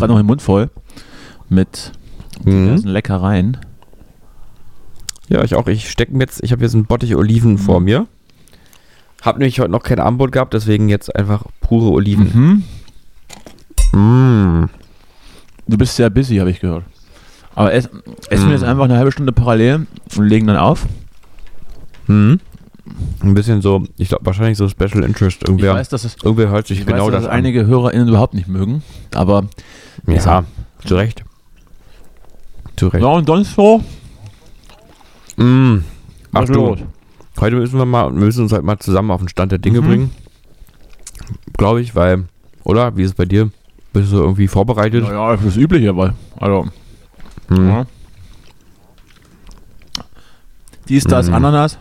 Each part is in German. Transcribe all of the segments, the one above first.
Gerade noch den Mund voll mit Mhm. diversen Leckereien. Ja, ich auch. Ich stecke mir jetzt, ich habe jetzt einen Bottich Oliven vor mir. Hab nämlich heute noch kein Abendbrot gehabt, deswegen jetzt einfach pure Oliven. Mhm. Mm. Du bist sehr busy, habe ich gehört. Aber ess, essen Mhm. wir jetzt einfach eine halbe Stunde parallel und legen dann auf. Mhm. Ein bisschen so, ich glaube wahrscheinlich so Special Interest. Ich Irgendwer, weiß, dass es irgendwer hört sich ich genau weiß, dass das es an. einige HörerInnen überhaupt nicht mögen. Aber Ja, zu Recht. Zu Recht. ja, und sonst so. Mm. Ach du, heute müssen wir mal, wir müssen uns halt mal zusammen auf den Stand der Dinge Mhm. bringen. Glaube ich, weil, oder? Wie ist es bei dir? Bist du irgendwie vorbereitet? Naja, das Übliche, weil. Also, Hm. ja. Dies, das, Mhm. Ananas.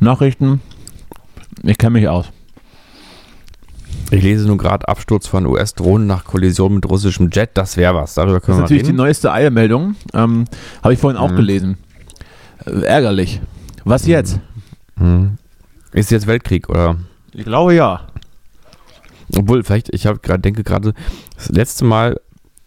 Nachrichten. Ich kenne mich aus. Ich lese nun gerade Absturz von US-Drohnen nach Kollision mit russischem Jet. Das wäre was. Darüber Das können ist wir natürlich die reden. neueste Eilmeldung. Ähm, Habe ich vorhin auch Mhm. gelesen. Äh, ärgerlich. Was jetzt? Hm. Ist jetzt Weltkrieg oder? Ich glaube ja. Obwohl, vielleicht, ich habe gerade denke gerade, das letzte Mal,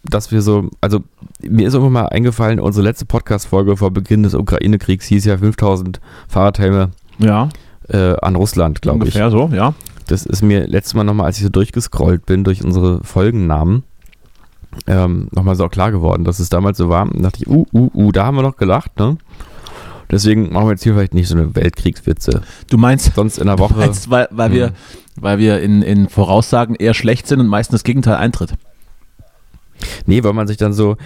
dass wir so, also mir ist irgendwann mal eingefallen, unsere letzte Podcast-Folge vor Beginn des Ukraine-Kriegs hieß ja 5000 Fahrradhelme Ja, äh, an Russland, glaube ich. ungefähr so, ja. Das ist mir letztes Mal nochmal, als ich so durchgescrollt bin durch unsere Folgennamen, ähm, nochmal so klar geworden, dass es damals so war. Und dachte ich, uh, uh, uh, da haben wir noch gelacht, ne? Deswegen machen wir jetzt hier vielleicht nicht so eine Weltkriegswitze. Du meinst, Sonst in der Woche. meinst weil, weil Mhm. wir, weil wir in, in Voraussagen eher schlecht sind und meistens das Gegenteil eintritt. Nee, weil man sich dann so,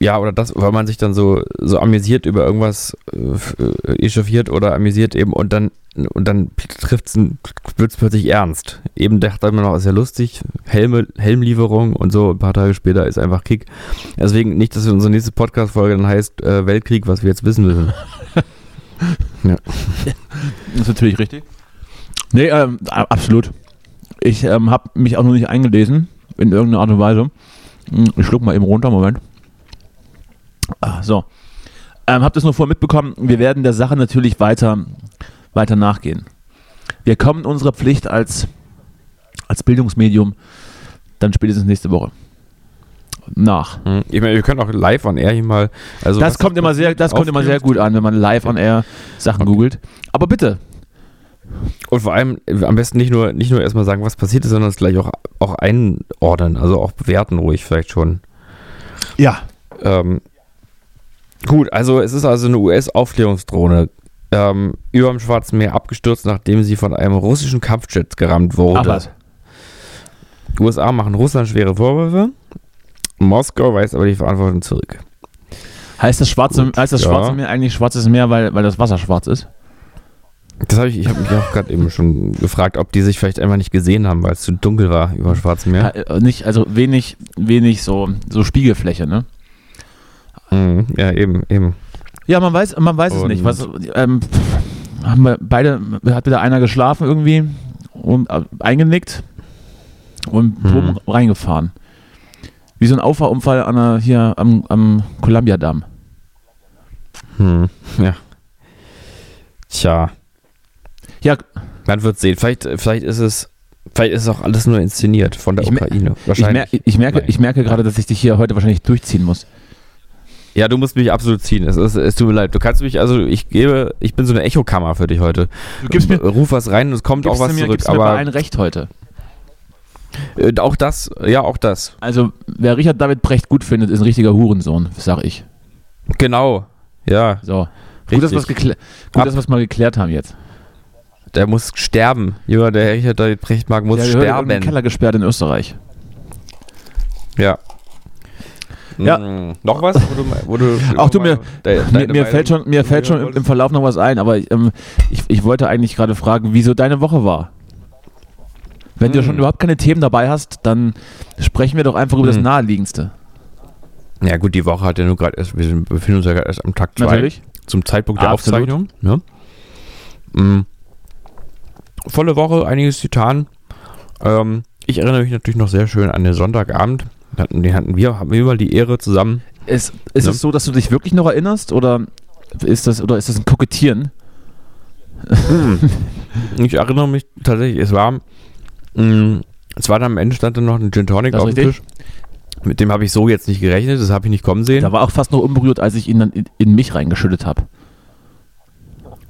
ja, oder das, weil man sich dann so, so amüsiert über irgendwas äh, echauffiert oder amüsiert eben und dann und dann trifft es wird es plötzlich ernst. Eben dachte man noch, ist ja lustig, Helme, Helmlieferung und so, ein paar Tage später ist einfach Kick. Deswegen nicht, dass unsere nächste Podcast-Folge dann heißt äh, Weltkrieg, was wir jetzt wissen müssen. Das ist natürlich richtig. Nee, ähm, absolut. Ich ähm, habe mich auch noch nicht eingelesen, in irgendeiner Art und Weise. Hm, Ich schluck mal eben runter, Moment. Ah, so. Ähm, habt ihr es nur vorher mitbekommen? Wir werden der Sache natürlich weiter, weiter nachgehen. Wir kommen unserer Pflicht als, als Bildungsmedium dann spätestens nächste Woche nach. Hm. Ich meine, wir können auch live on air hier mal. Also das kommt immer sehr, das kommt immer sehr gut an, wenn man live on air Sachen Okay. googelt. Aber bitte, Und vor allem äh, am besten nicht nur, nicht nur erstmal sagen, was passiert ist, sondern es gleich auch, auch einordnen, also auch bewerten ruhig vielleicht schon. ja, Ähm, gut, also es ist also eine US-Aufklärungsdrohne ähm, über dem Schwarzen Meer abgestürzt, nachdem sie von einem russischen Kampfjet gerammt wurde. Ach was. Die USA machen Russland schwere Vorwürfe. Moskau weist aber die Verantwortung zurück. Heißt das, Schwarze, Gut, heißt das ja. Schwarze Meer eigentlich Schwarzes Meer, weil, weil das Wasser schwarz ist? Das habe ich, ich habe mich auch gerade eben schon gefragt, ob die sich vielleicht einfach nicht gesehen haben, weil es zu dunkel war über dem Schwarzen Meer. Ja, äh, nicht, also wenig, wenig so, so Spiegelfläche, ne? Mhm, ja, eben, eben. Ja, man weiß, man weiß es nicht. Was, ähm, haben wir beide, hat wieder einer geschlafen irgendwie und äh, eingenickt und Hm. oben reingefahren. Wie so ein Auffahrunfall an der, hier am, am Columbia-Damm. Hm, ja. Tja, Ja, man wird sehen. Vielleicht, vielleicht ist es, vielleicht ist auch alles nur inszeniert von der Ich Ukraine. ich, Wahrscheinlich. mer ich, merke, Nein. ich merke gerade, dass ich dich hier heute wahrscheinlich durchziehen muss. Ja, du musst mich absolut ziehen. Es, ist, es tut mir leid. Du kannst mich, also ich gebe, ich bin so eine Echokammer für dich heute. Du gibst mir, Ruf was rein und es kommt auch was mir, zurück. gibst mir Aber allen recht heute. äh, auch das, ja, auch das. Also, wer Richard David Brecht gut findet, ist ein richtiger Hurensohn, sag ich. Genau. Ja, So. Gut, dass, richtig. wir's gut, dass wir es mal geklärt haben jetzt. Der muss sterben. Jemand, der Richard David Brecht mag, muss Der sterben. Keller gesperrt in Österreich. Ja. Ja. Mm, noch was? Wo du, wo du Ach du, mir, de- mir, mir fällt schon, mir fällt schon im, Verlauf noch was ein, aber ähm, ich, ich wollte eigentlich gerade fragen, wieso deine Woche war. Wenn du Hm. schon überhaupt keine Themen dabei hast, dann sprechen wir doch einfach über das Hm. Naheliegendste. Ja gut, die Woche hat ja nur gerade erst, wir befinden uns ja gerade erst am Tag 2. Natürlich. Zum Zeitpunkt der Absolut. Aufzeichnung. Ne? Mm. Volle Woche, einiges getan. Ähm, ich erinnere mich natürlich noch sehr schön an den Sonntagabend. Den hatten, den hatten wir, haben wir mal die Ehre zusammen. Ist, ist Ne? es so, dass du dich wirklich noch erinnerst oder ist das, oder ist das ein Kokettieren? Ich erinnere mich tatsächlich, es war, mh, es war dann am Ende stand dann noch ein Gin Tonic Das auf dem. Tisch. Mit dem habe ich so jetzt nicht gerechnet, das habe ich nicht kommen sehen. Da war auch fast noch unberührt, als ich ihn dann in, in mich reingeschüttet habe.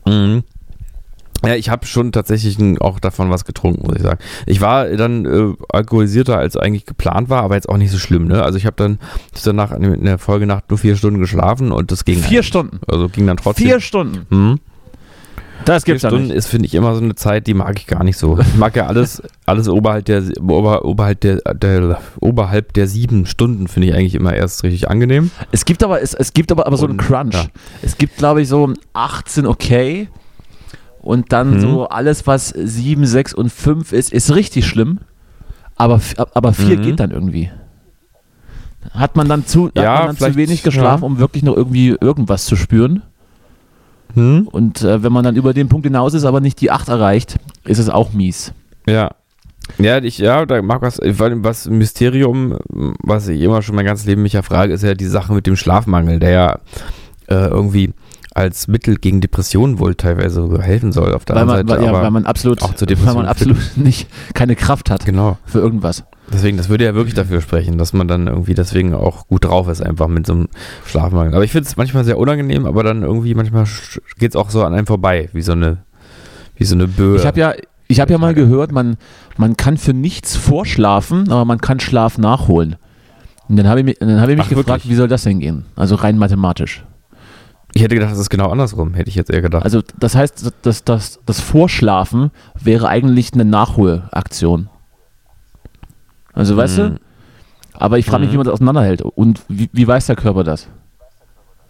Mhm. Ja, ich habe schon tatsächlich auch davon was getrunken, muss ich sagen. Ich war dann äh, alkoholisierter, als eigentlich geplant war, aber jetzt auch nicht so schlimm. Ne? Also ich habe dann danach in der Folgenacht nur vier Stunden geschlafen und das ging. Vier. Stunden. Also ging dann trotzdem. Vier Stunden. Mhm. Das Vier gibt's ja Stunden nicht. ist, finde ich, immer so eine Zeit, die mag ich gar nicht so. Ich mag ja alles, alles oberhalb der, ober, oberhalb der, der, oberhalb der sieben Stunden finde ich eigentlich immer erst richtig angenehm. Es gibt aber, es, es gibt aber, aber so einen Crunch. ja. Es gibt, glaube ich, so 18 okay. Und dann Mhm. so alles, was 7, 6 und 5 ist, ist richtig schlimm. Aber, aber 4 Mhm. geht dann irgendwie. Hat man dann zu, Ja, man dann zu wenig geschlafen, ja. um wirklich noch irgendwie irgendwas zu spüren. Hm? Und äh, wenn man dann über den Punkt hinaus ist, aber nicht die 8 erreicht, ist es auch mies. Ja. Ja, ich, ja, da mag was, weil was Mysterium, was ich immer schon mein ganzes Leben mich ja frage, ist ja die Sache mit dem Schlafmangel, der ja äh, irgendwie als Mittel gegen Depressionen wohl teilweise sogar helfen soll. Auf der Weil man, anderen weil, Seite, ja, aber weil man absolut, auch zur weil man absolut nicht keine Kraft hat genau. für irgendwas. Deswegen, das würde ja wirklich dafür sprechen, dass man dann irgendwie deswegen auch gut drauf ist, einfach mit so einem Schlafmangel. Aber ich finde es manchmal sehr unangenehm, aber dann irgendwie manchmal geht es auch so an einem vorbei, wie so eine, wie so eine Böe. Ich habe ja, ich habe ja mal gehört, man, man kann für nichts vorschlafen, aber man kann Schlaf nachholen. Und dann habe ich mich, dann habe ich mich Ach, gefragt, wirklich? wie soll das denn gehen? Also rein mathematisch. Ich hätte gedacht, das ist genau andersrum, hätte ich jetzt eher gedacht. Also das heißt, das, das, das Vorschlafen wäre eigentlich eine Nachholaktion. Also weißt du? Mhm. Aber ich frage mich, Mhm. wie man das auseinanderhält. Und wie, wie weiß der Körper das?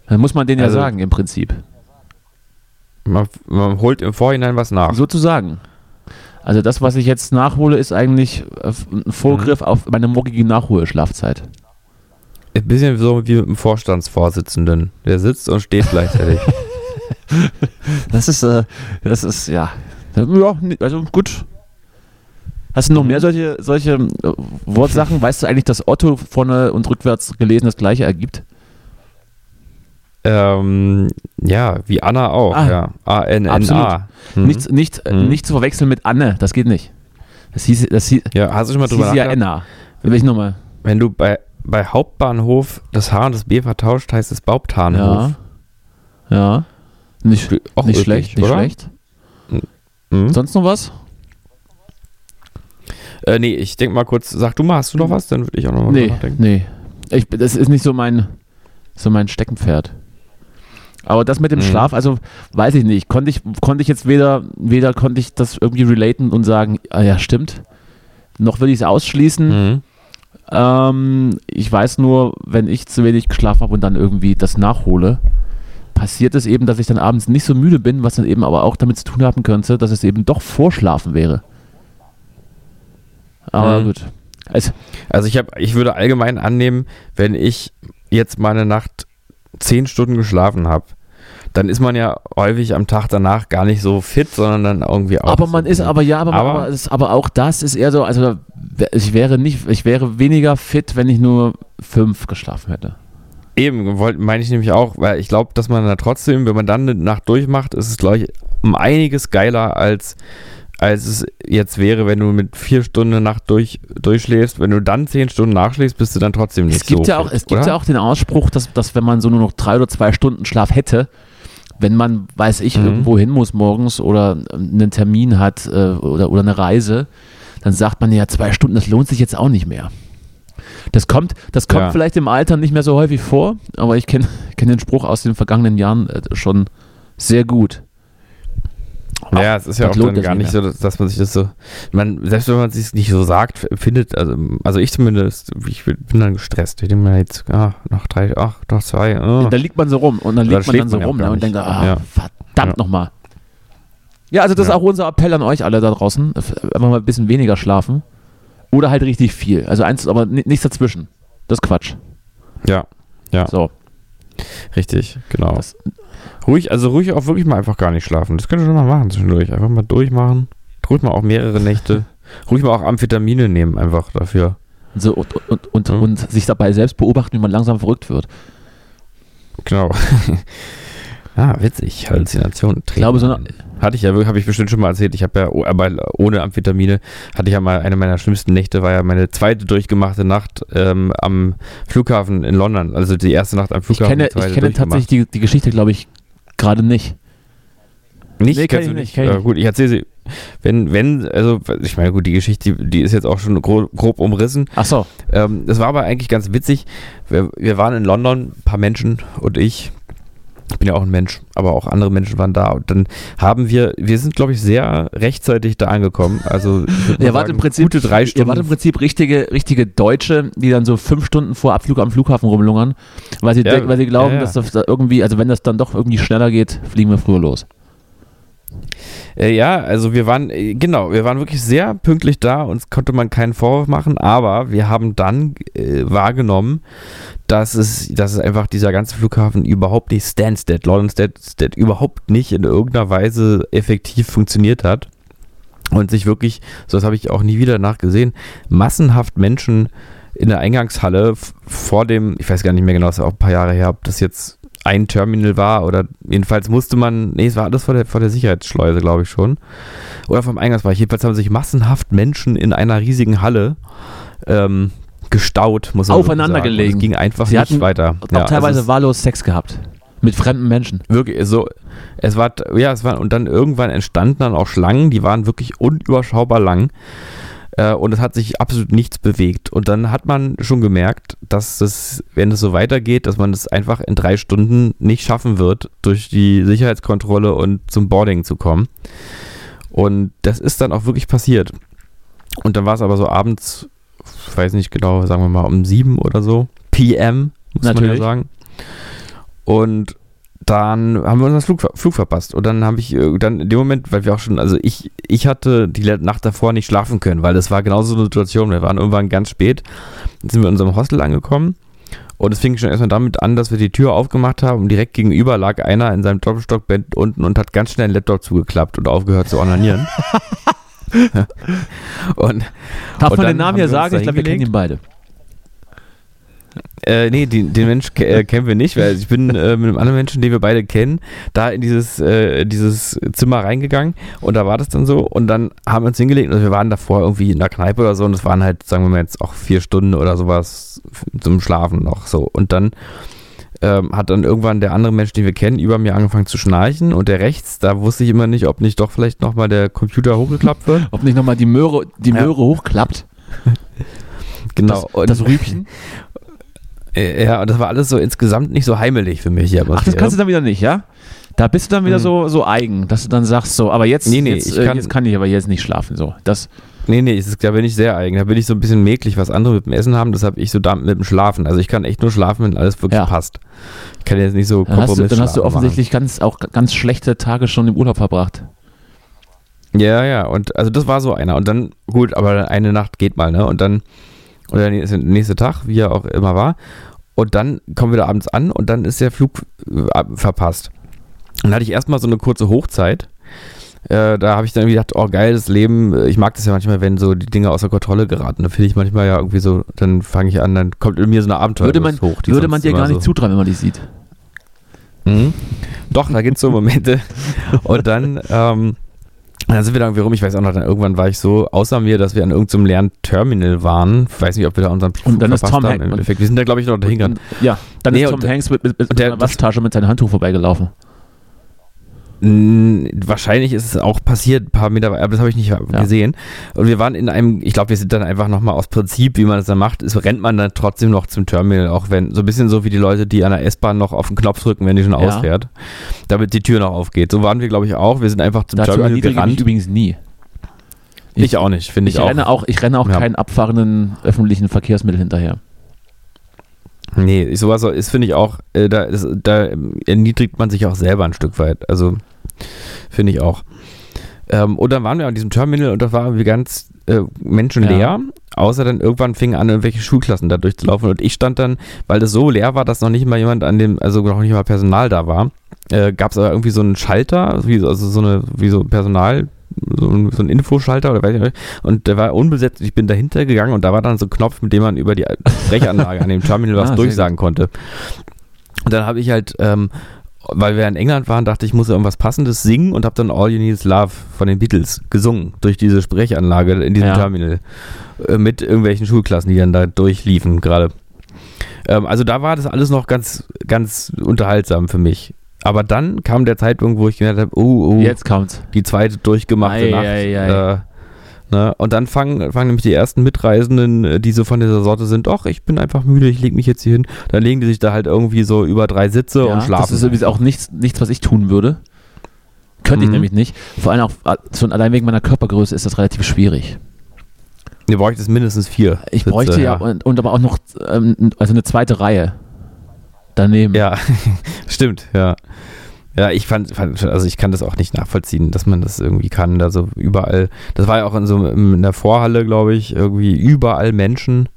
Dann muss man den ja Also- sagen, im Prinzip. Man, man holt im Vorhinein was nach. Sozusagen. Also das, was ich jetzt nachhole, ist eigentlich ein Vorgriff Mhm. auf meine morgige Nachholschlafzeit. Ein bisschen so wie mit dem Vorstandsvorsitzenden. Der sitzt und steht gleichzeitig. Das ist, äh, das ist, ja. Ja, also gut. Hast du noch mehr solche, solche äh, Wortsachen? Weißt du eigentlich, dass Otto vorne und rückwärts gelesen das gleiche ergibt? ähm, ja, wie Anna auch. Ah, ja. A-N-N-A. Mhm. Nicht, nicht, Mhm. nicht zu verwechseln mit Anne, das geht nicht. Das hieß, das hieß, Ja, hast du schon mal das drüber hieß ja. Will ich nochmal? Wenn du bei, bei Hauptbahnhof das H und das B vertauscht, heißt es Bauptanhof. Ja. Ja. Nicht, Auch nicht schlecht, nicht oder? schlecht. Mhm. Sonst noch was? Äh, nee, ich denk mal kurz, sag du mal, hast du noch was? Dann würde ich auch noch mal Nee, nachdenken. nee. Ich, das ist nicht so mein, so mein Steckenpferd. Aber das mit dem Mhm. Schlaf, also weiß ich nicht, konnte ich, konnte ich jetzt weder, weder konnte ich das irgendwie relaten und sagen, ah ja, stimmt, noch will ich es ausschließen. Mhm. Ähm, ich weiß nur, wenn ich zu wenig geschlafen habe und dann irgendwie das nachhole, passiert es eben, dass ich dann abends nicht so müde bin, was dann eben aber auch damit zu tun haben könnte, dass es eben doch Vorschlafen wäre. Aber Mhm. gut. Also, Also ich, hab, ich würde allgemein annehmen, wenn ich jetzt mal eine Nacht zehn Stunden geschlafen habe, dann ist man ja häufig am Tag danach gar nicht so fit, sondern dann irgendwie auch. aber man so, ist, aber ja, aber, Aber- aber, es, aber auch das ist eher so, also ich wäre nicht, ich wäre weniger fit, wenn ich nur fünf geschlafen hätte. Eben, meine ich nämlich auch, weil ich glaube, dass man da trotzdem, wenn man dann eine Nacht durchmacht, ist es, glaube ich, um einiges geiler, als, als es jetzt wäre, wenn du mit vier Stunden Nacht durch, durchschläfst. Wenn du dann zehn Stunden nachschläfst, bist du dann trotzdem nicht Es gibt so ja auch, fit, es gibt oder? ja auch den Ausspruch, dass, dass wenn man so nur noch drei oder zwei Stunden Schlaf hätte, wenn man, weiß ich, Mhm. irgendwo hin muss morgens oder einen Termin hat äh, oder, oder eine Reise, dann sagt man ja, zwei Stunden, das lohnt sich jetzt auch nicht mehr. Das kommt, das kommt Ja. vielleicht im Alter nicht mehr so häufig vor, aber ich kenne kenn den Spruch aus den vergangenen Jahren äh, schon sehr gut. Ja, es ist ja auch dann gar nicht nicht so, dass, man sich das so, man, selbst wenn man sich nicht so sagt, findet, also, also ich zumindest, ich bin dann gestresst. Ich denke mir jetzt, ah, noch drei, ach, noch zwei, oh. Da liegt man so rum und dann Da liegt man dann so man rum ne, und denkt, ah, Ja. verdammt Ja. nochmal. Ja, also das ist Ja. auch unser Appell an euch alle da draußen. Einfach mal ein bisschen weniger schlafen. Oder halt richtig viel. Also eins, aber ni- nichts dazwischen. Das ist Quatsch. Ja, ja, So. Richtig, genau. Das, Ruhig, also ruhig auch wirklich mal einfach gar nicht schlafen. Das könnt ihr schon mal machen zwischendurch. Einfach mal durchmachen. Ruhig mal auch mehrere Nächte. Ruhig mal auch Amphetamine nehmen einfach dafür. so und, und, und, Ja. und sich dabei selbst beobachten, wie man langsam verrückt wird. Genau. ah, witzig. Halluzinationen. Ich glaube, so eine, Hatte ich ja, habe ich bestimmt schon mal erzählt. Ich habe ja, oh, aber ohne Amphetamine hatte ich ja mal eine meiner schlimmsten Nächte, war ja meine zweite durchgemachte Nacht ähm, am Flughafen in London. Also die erste Nacht am ich Flughafen. kenne, die zweite ich kenne tatsächlich die, die Geschichte, glaube ich, gerade nicht. Nicht, Nee, kennst ich nicht, kenn ich Äh, gut, ich erzähle sie. Wenn, wenn, also ich meine, gut, die Geschichte, die, die ist jetzt auch schon grob, grob umrissen. Ach so. Ähm, das war aber eigentlich ganz witzig. Wir, wir waren in London, ein paar Menschen und ich. Ich bin ja auch ein Mensch, aber auch andere Menschen waren da. Und dann haben wir, wir sind, glaube ich, sehr rechtzeitig da angekommen. Also, Ihr wart, im Prinzip, gute drei ihr Stunden. wart im Prinzip richtige, richtige Deutsche, die dann so fünf Stunden vor Abflug am Flughafen rumlungern, weil sie, Ja, weil sie glauben, ja, ja. dass das da irgendwie, also wenn das dann doch irgendwie schneller geht, fliegen wir früher los. Äh, ja, also wir waren, äh, genau, wir waren wirklich sehr pünktlich da, uns konnte man keinen Vorwurf machen, aber wir haben dann äh, wahrgenommen, dass es, dass es einfach dieser ganze Flughafen überhaupt nicht Stansted, London überhaupt nicht in irgendeiner Weise effektiv funktioniert hat und sich wirklich, so das habe ich auch nie wieder nachgesehen, massenhaft Menschen in der Eingangshalle vor dem, ich weiß gar nicht mehr genau, das ist auch ein paar Jahre her, ob das jetzt ein Terminal war oder jedenfalls musste man, nee, es war alles vor der, vor der Sicherheitsschleuse, glaube ich schon. Oder vom Eingangsbereich. Jedenfalls haben sich massenhaft Menschen in einer riesigen Halle ähm, gestaut, muss man Aufeinander sagen. Gelegen. Es ging einfach Sie nicht weiter. Auch Ja, teilweise wahllos Sex gehabt. Mit fremden Menschen. Wirklich, so, es war, ja, es war, und dann irgendwann entstanden dann auch Schlangen, die waren wirklich unüberschaubar lang. Äh, und es hat sich absolut nichts bewegt. Und dann hat man schon gemerkt, dass das, wenn es so weitergeht, dass man es einfach in drei Stunden nicht schaffen wird, durch die Sicherheitskontrolle und zum Boarding zu kommen. Und das ist dann auch wirklich passiert. Und dann war es aber so abends, weiß nicht genau, sagen wir mal um sieben oder so, PM, muss man Natürlich. ja sagen. Und dann haben wir unseren Flug, Flug verpasst. Und dann habe ich äh, dann in dem Moment, weil wir auch schon, also ich, ich hatte die Nacht davor nicht schlafen können, weil das war genauso eine Situation. Wir waren irgendwann ganz spät. Dann sind wir in unserem Hostel angekommen. Und es fing schon erstmal damit an, dass wir die Tür aufgemacht haben und direkt gegenüber lag einer in seinem Doppelstockbett unten und hat ganz schnell den Laptop zugeklappt und aufgehört zu onanieren. und Darf Und man den Namen uns sagen? Ich glaube, wir kennen ihn beide. Äh, nee, den, den Mensch äh, kennen wir nicht, weil ich bin äh, mit einem anderen Menschen, den wir beide kennen, da in dieses, äh, dieses Zimmer reingegangen und da war das dann so und dann haben wir uns hingelegt und wir waren davor irgendwie in der Kneipe oder so und es waren halt, sagen wir mal jetzt auch vier Stunden oder sowas zum Schlafen noch so und dann ähm, hat dann irgendwann der andere Mensch, den wir kennen, über mir angefangen zu schnarchen und der rechts, da wusste ich immer nicht, ob nicht doch vielleicht nochmal der Computer hochgeklappt wird. Ob nicht nochmal die Möhre, die Ja. Möhre hochklappt. Genau. Das, das Rübchen. äh, ja, und das war alles so insgesamt nicht so heimelig für mich. Ach, das kannst du dann wieder nicht, ja? Da bist du dann wieder Mhm. so, so eigen, dass du dann sagst, so, aber jetzt, Nee, nee, jetzt, ich äh, kann- jetzt kann ich aber jetzt nicht schlafen. So. Das, Nee, nee, ist, da bin ich sehr eigen. Da bin ich so ein bisschen mäglich, was andere mit dem Essen haben. Deshalb ich so da mit dem Schlafen. Also ich kann echt nur schlafen, wenn alles wirklich Ja. passt. Ich kann jetzt nicht so dann, hast du, dann hast du offensichtlich ganz, auch ganz schlechte Tage schon im Urlaub verbracht. Ja, ja. Und also das war so einer. Und dann, gut, aber eine Nacht geht mal, ne? Und dann, oder der nächste, Tag, wie er auch immer war. Und dann kommen wir da abends an und dann ist der Flug äh, verpasst. Dann hatte ich erstmal so eine kurze Hochzeit. Äh, da habe ich dann irgendwie gedacht, oh geiles Leben. Äh, Ich mag das ja manchmal, wenn so die Dinge außer Kontrolle geraten. Da finde ich manchmal ja irgendwie so, dann fange ich an, dann kommt in mir so eine Abenteuer Würde man, hoch. die würde man dir gar nicht so. zutrauen, wenn man dich sieht. Mhm. Doch, da gibt es so Momente. Und dann, ähm, dann sind wir da irgendwie rum. Ich weiß auch noch, dann irgendwann war ich so außer mir, dass wir an irgendeinem leeren Terminal waren. Ich weiß nicht, ob wir da unseren Flug Und dann ist Tom haben. Hanks- Im Endeffekt. Wir sind da, glaube ich, noch dahin gegangen. Und, ja, dann Nee, ist Tom Hanks mit, mit, mit der- einer Waschtasche mit seinem Handtuch vorbeigelaufen. Wahrscheinlich ist es auch passiert, ein paar Meter, aber das habe ich nicht gesehen. Und wir waren in einem, ich glaube, wir sind dann einfach nochmal aus Prinzip, wie man das dann macht, ist, rennt man dann trotzdem noch zum Terminal, auch wenn, so ein bisschen so wie die Leute, die an der S-Bahn noch auf den Knopf drücken, wenn die schon Ja. ausfährt, damit die Tür noch aufgeht. So waren wir, glaube ich, auch. Wir sind einfach zum Dazu Terminal erniedrige ich gerannt. übrigens nie. Ich, auch nicht, finde Ich, ich, auch. renne auch, ich renne auch Ja. keinen abfahrenden öffentlichen Verkehrsmittel hinterher. Nee, ich- sowas so- ist, finde ich auch, äh, da, ist, da erniedrigt man sich auch selber ein Stück weit. Also, finde ich auch. Ähm, und dann waren wir an diesem Terminal und da war irgendwie ganz äh, menschenleer. Ja. Außer dann irgendwann fingen an, irgendwelche Schulklassen da durchzulaufen. Und ich stand dann, weil das so leer war, dass noch nicht mal jemand an dem, also noch nicht mal Personal da war, äh, gab es aber irgendwie so einen Schalter, wie, so- also so eine, wie so Personal, so ein, so ein Infoschalter oder weiß ich nicht. Und der war unbesetzt. Ich bin dahinter gegangen und da war dann so ein Knopf, mit dem man über die Sprechanlage an dem Terminal was Ah, durchsagen konnte. Und dann habe ich halt, ähm, weil wir in England waren, dachte ich, muss irgendwas Passendes singen und habe dann All You Need Is Love von den Beatles gesungen durch diese Sprechanlage in diesem Ja. Terminal äh, mit irgendwelchen Schulklassen, die dann da durchliefen gerade. Ähm, also da war das alles noch ganz, ganz unterhaltsam für mich. Aber dann kam der Zeitpunkt, wo ich gemerkt habe, oh, oh, Jetzt kommt's. die zweite durchgemachte Ei, Nacht. ei, ei. Äh, ne? Und dann fangen, fangen nämlich die ersten Mitreisenden, äh, die so von dieser Sorte sind, doch, ich bin einfach müde, ich lege mich jetzt hier hin. Dann legen die sich da halt irgendwie so über drei Sitze und schlafen. Das ist übrigens auch nichts, nichts, was ich tun würde. Könnte ich Mhm. nämlich nicht. Vor allem auch äh, schon allein wegen meiner Körpergröße ist das relativ schwierig. Ihr bräuchtet mindestens vier. Ich Sitze, bräuchte ja, Und, und aber auch noch ähm, also eine zweite Reihe daneben. Ja, stimmt, ja. Ja, ich fand, fand, also ich kann das auch nicht nachvollziehen, dass man das irgendwie kann. Also überall, das war ja auch in so in der Vorhalle, glaube ich, irgendwie überall Menschen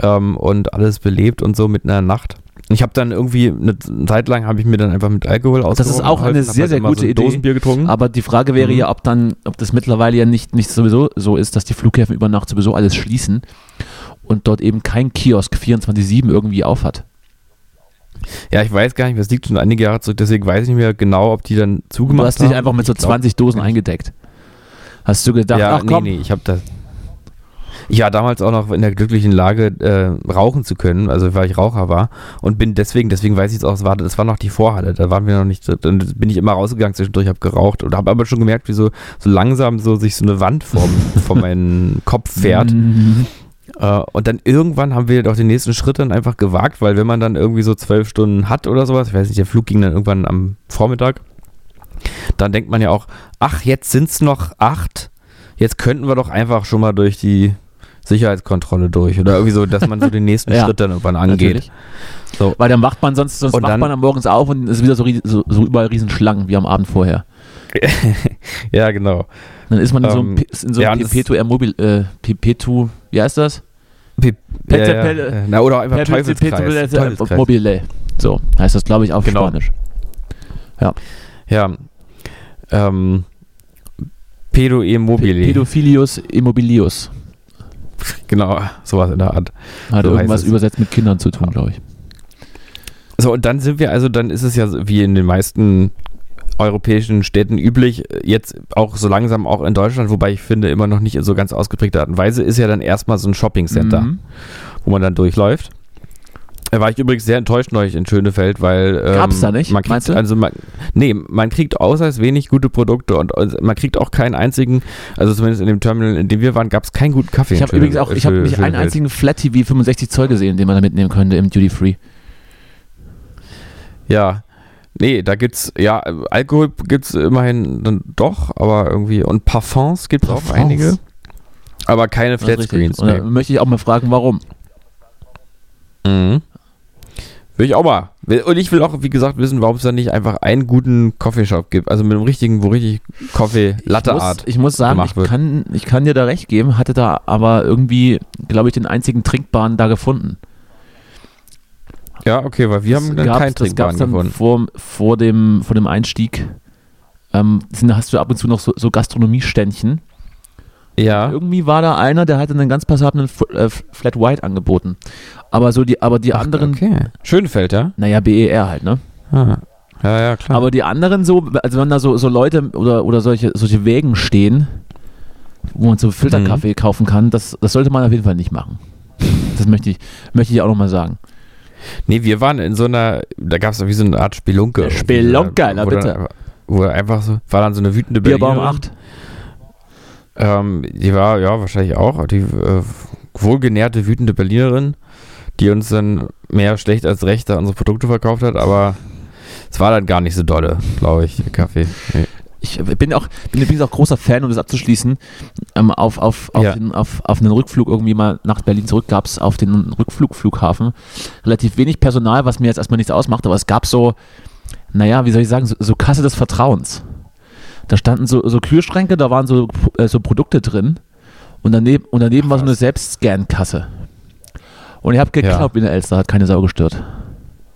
ähm, und alles belebt und so mit einer Nacht. Ich habe dann irgendwie eine Zeit lang habe ich mir dann einfach mit Alkohol aus. Das ist auch eine sehr, sehr gute Idee. Dosenbier getrunken. Aber die Frage wäre Mhm. ja, ob dann, ob das mittlerweile ja nicht, nicht sowieso so ist, dass die Flughäfen über Nacht sowieso alles schließen und dort eben kein Kiosk 24-7 irgendwie aufhat. Ja, ich weiß gar nicht, das liegt schon einige Jahre zurück, deswegen weiß ich nicht mehr genau, ob die dann Du zugemacht hast dich haben. einfach mit so Ich glaub- 20 Dosen eingedeckt. Hast du gedacht, ja, ach komm, nee, nee, ich habe das. Ich war damals auch noch in der glücklichen Lage, äh, rauchen zu können, also weil ich Raucher war und bin deswegen, deswegen weiß ich es auch, es war, das war noch die Vorhalle, da waren wir noch nicht, dann bin ich immer rausgegangen zwischendurch, habe geraucht und habe aber schon gemerkt, wie so, so langsam so sich so eine Wand vor, vor meinen Kopf fährt. Äh, und dann irgendwann haben wir doch den nächsten Schritt dann einfach gewagt, weil wenn man dann irgendwie so zwölf Stunden hat oder sowas, ich weiß nicht, der Flug ging dann irgendwann am Vormittag, dann denkt man ja auch, ach, jetzt sind es noch acht, jetzt könnten wir doch einfach schon mal durch die Sicherheitskontrolle durch oder irgendwie so, dass man so den nächsten Ja, Schritt dann irgendwann angeht. So. Weil dann wacht man sonst, sonst Und wacht dann- man am morgens auf und es ist wieder so, so, so überall Riesenschlangen wie am Abend vorher. Ja, genau. Dann ist man in so einem, Ähm, in so ja, einem und das- Perpetu, Mobil, äh, Perpetu, wie heißt das? Pe ja, ja, Pet- äh, na, oder einfach Perpetu- Teufelskreis. Perpetu- Teufelskreis. Mobile. So heißt das, glaube ich, auf Genau. Spanisch. Ja. Ähm, Pedo e mobile. Pedophilius immobilius. Genau, sowas in der Art. Hat So irgendwas übersetzt mit Kindern zu tun, glaube ich. So, und dann sind wir, also dann ist es ja wie in den meisten europäischen Städten üblich, jetzt auch so langsam auch in Deutschland, wobei ich finde, immer noch nicht in so ganz ausgeprägter Art und Weise, ist ja dann erstmal so ein Shopping-Center, Mhm. wo man dann durchläuft. Da war ich übrigens sehr enttäuscht neulich in Schönefeld, weil. Ähm, Gab's da nicht, Man kriegt, meinst du? Also man, nee, man kriegt außer wenig gute Produkte und man kriegt auch keinen einzigen, also zumindest in dem Terminal, in dem wir waren, gab es keinen guten Kaffee. Ich habe übrigens auch, ich habe nicht einen einzigen Flat TV 65 Zoll gesehen, den man da mitnehmen könnte im Duty Free. Ja. Nee, da gibt's, ja, Alkohol gibt's immerhin dann doch, aber irgendwie, und Parfums gibt's auch Parfums. einige. Aber keine. Flatscreens. Nee. möchte ich auch mal fragen, warum. Mhm. Will ich auch mal. Und ich will auch, wie gesagt, wissen, warum es da nicht einfach einen guten Coffeeshop gibt. Also mit einem richtigen, wo richtig Kaffee, Latte ich ich muss sagen, ich kann, ich kann dir da recht geben, hatte da aber irgendwie, glaube ich, den einzigen Trinkbaren da gefunden. Ja, okay, weil wir haben dann gab's- keinen das gab's Trinkbaren dann gefunden. vor, vor, dem, vor dem Einstieg. Ähm, sind, hast du ab und zu noch so, so Gastronomieständchen. Ja. Irgendwie war da einer, der hatte einen ganz passablen äh, Flat White angeboten. Aber so die, aber die Ach, anderen, Okay. Schönfeld, ja? naja, BER halt, ne? Ah. Ja, ja, klar. Aber die anderen so, also wenn da so, so Leute oder, oder solche, solche Wägen stehen, wo man so Filterkaffee Mhm. kaufen kann, das, das sollte man auf jeden Fall nicht machen. Das möchte ich, möchte ich auch nochmal sagen. Nee, wir waren in so einer, da gab es wie so eine Art Spelunke. Spelunke, na dann bitte. einfach- wo er einfach so, war dann so eine wütende Bierbaum Berlinerin. 8. Ähm, die war, ja, wahrscheinlich auch, die äh, wohlgenährte, wütende Berlinerin, die uns dann mehr schlecht als recht da unsere Produkte verkauft hat, aber es war dann gar nicht so dolle, glaube ich, Kaffee. Nee. Ich bin auch, bin übrigens auch großer Fan, um das abzuschließen. Ähm, auf, auf, auf, Ja. den, auf, auf einen Rückflug irgendwie mal nach Berlin zurück gab es auf den Rückflugflughafen relativ wenig Personal, was mir jetzt erstmal nichts ausmacht, aber es gab so, naja, wie soll ich sagen, so, so Kasse des Vertrauens. Da standen so, so Kühlschränke, da waren so, äh, so Produkte drin und daneben, und daneben war so eine. Selbstscan-Kasse. Und ich habe Ja. geglaubt, wie eine Elster, hat keine Sau gestört.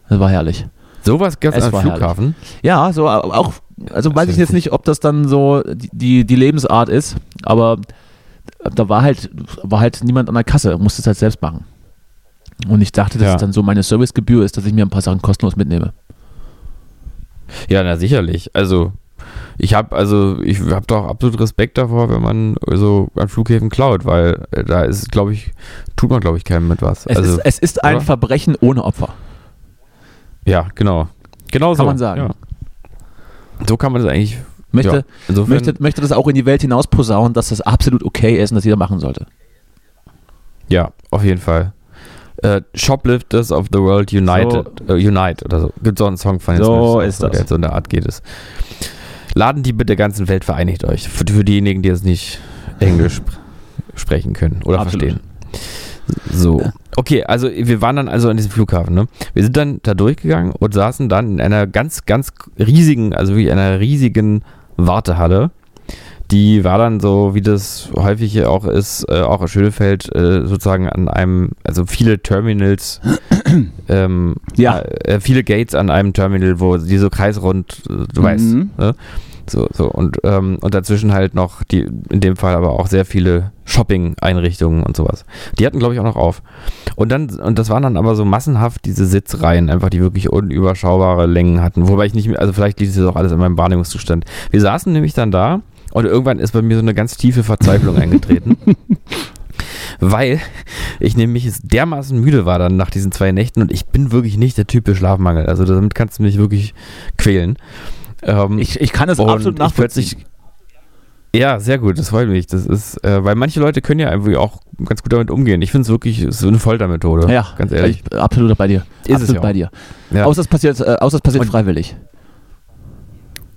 Das war herrlich. Sowas gab Es am Flughafen. Ja, so auch, also weiß ich jetzt nicht, ob das dann so die, die, Lebensart ist, aber da war halt, war halt niemand an der Kasse, musste es halt selbst machen. Und ich dachte, dass Ja. es dann so meine Servicegebühr ist, dass ich mir ein paar Sachen kostenlos mitnehme. Ja, na sicherlich. Also ich habe also ich habe doch absolut Respekt davor, wenn man so an Flughäfen klaut, weil äh, da ist, glaube ich, tut man glaube ich keinem mit was. Es, also ist, es ist ein oder? Verbrechen ohne Opfer. ja, genau, genau Kann so. man sagen. Ja. So kann man das eigentlich. Möchte, ja, insofern, möchte, möchte das auch in die Welt hinaus posaunen, dass das absolut okay ist und dass jeder machen sollte. ja, auf jeden Fall. Äh, Shoplifters of the World United, äh, Unite oder so. Gibt so einen Song von den So Smiths, ist der das. So in der Art geht es. Laden die mit der ganzen Welt vereinigt euch. Für, für diejenigen, die jetzt nicht Englisch sp sprechen können oder Absolut. verstehen. So. Okay, also wir waren dann also an diesem Flughafen. Ne? Wir sind dann da durchgegangen und saßen dann in einer ganz, ganz riesigen, also wirklich einer riesigen Wartehalle. Die war dann so, wie das häufig hier auch ist, äh, auch in Schönefeld, äh, sozusagen an einem, also viele Terminals, ähm, Ja. äh, viele Gates an einem Terminal, wo die so kreisrund, äh, du weißt, Mhm. ne? So, so und, ähm, und dazwischen halt noch die, in dem Fall aber auch sehr viele Shopping-Einrichtungen und sowas. Die hatten, glaube ich, auch noch auf. Und dann, und das waren dann aber so massenhaft diese Sitzreihen, einfach die wirklich unüberschaubare Längen hatten. Wobei ich nicht also vielleicht liegt es auch alles in meinem Wahrnehmungszustand. Wir saßen nämlich dann da und irgendwann ist bei mir so eine ganz tiefe Verzweiflung eingetreten. Weil ich nämlich dermaßen müde war dann nach diesen zwei Nächten und ich bin wirklich nicht der Typ für Schlafmangel. Also damit kannst du mich wirklich quälen. Ähm, Ich, ich kann es absolut nachvollziehen. ja, sehr gut, das freut mich. Das ist, äh, weil manche Leute können ja irgendwie auch ganz gut damit umgehen. Ich finde es wirklich so eine Foltermethode. ja, ganz ehrlich. Ich, absolut bei dir. Ist es absolut ja bei dir. Ja. Außer es passiert, äh, außer es passiert Und- freiwillig.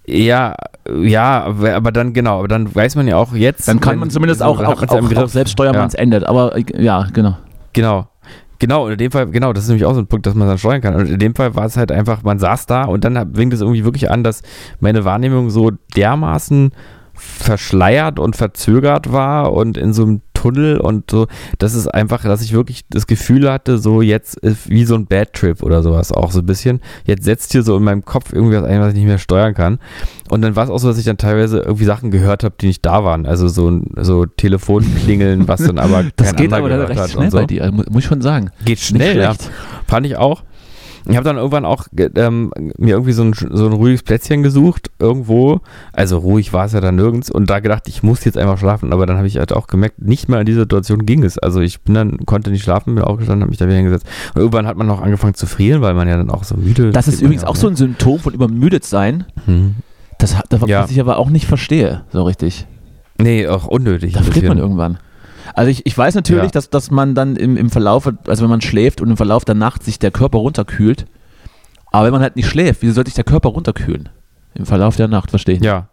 Ja, ja, aber dann genau, aber dann weiß man ja auch jetzt. Dann kann man zumindest auch, auch, auch, auch selbst steuern, Ja. wann es endet. Aber ja, genau. Genau. Genau, in dem Fall, genau, das ist nämlich auch so ein Punkt, dass man dann steuern kann. Und in dem Fall war es halt einfach, man saß da und dann winkt es irgendwie wirklich an, dass meine Wahrnehmung so dermaßen verschleiert und verzögert war und in so einem Tunnel und so, das ist einfach, dass ich wirklich das Gefühl hatte, so jetzt ist wie so ein Bad Trip oder sowas auch so ein bisschen. Jetzt setzt hier so in meinem Kopf irgendwas ein, was ich nicht mehr steuern kann. Und dann war es auch so, dass ich dann teilweise irgendwie Sachen gehört habe, die nicht da waren. Also so, so Telefonklingeln, was dann aber Das geht aber recht schnell so. bei dir, mu- muss ich schon sagen. Geht schnell, ja. Fand ich auch. Ich habe dann irgendwann auch ähm, mir irgendwie so ein, so ein ruhiges Plätzchen gesucht, irgendwo. Also ruhig war es ja dann nirgends und da gedacht, ich muss jetzt einfach schlafen. Aber dann habe ich halt auch gemerkt, nicht mal in dieser Situation ging es. Also ich bin dann, konnte nicht schlafen, bin aufgestanden, habe mich da wieder hingesetzt. Und irgendwann hat man noch angefangen zu frieren, weil man ja dann auch so müde Das ist übrigens ja auch so ein Symptom von übermüdet sein, Hm. das, das Ja. was ich aber auch nicht verstehe, so richtig. Nee, auch unnötig. Da friert man irgendwann. Also ich, ich weiß natürlich, Ja. dass, dass man dann im, im Verlauf, also wenn man schläft und im Verlauf der Nacht sich der Körper runterkühlt. Aber wenn man halt nicht schläft, wieso sollte sich der Körper runterkühlen? Im Verlauf der Nacht, verstehe ich. nicht. Ja,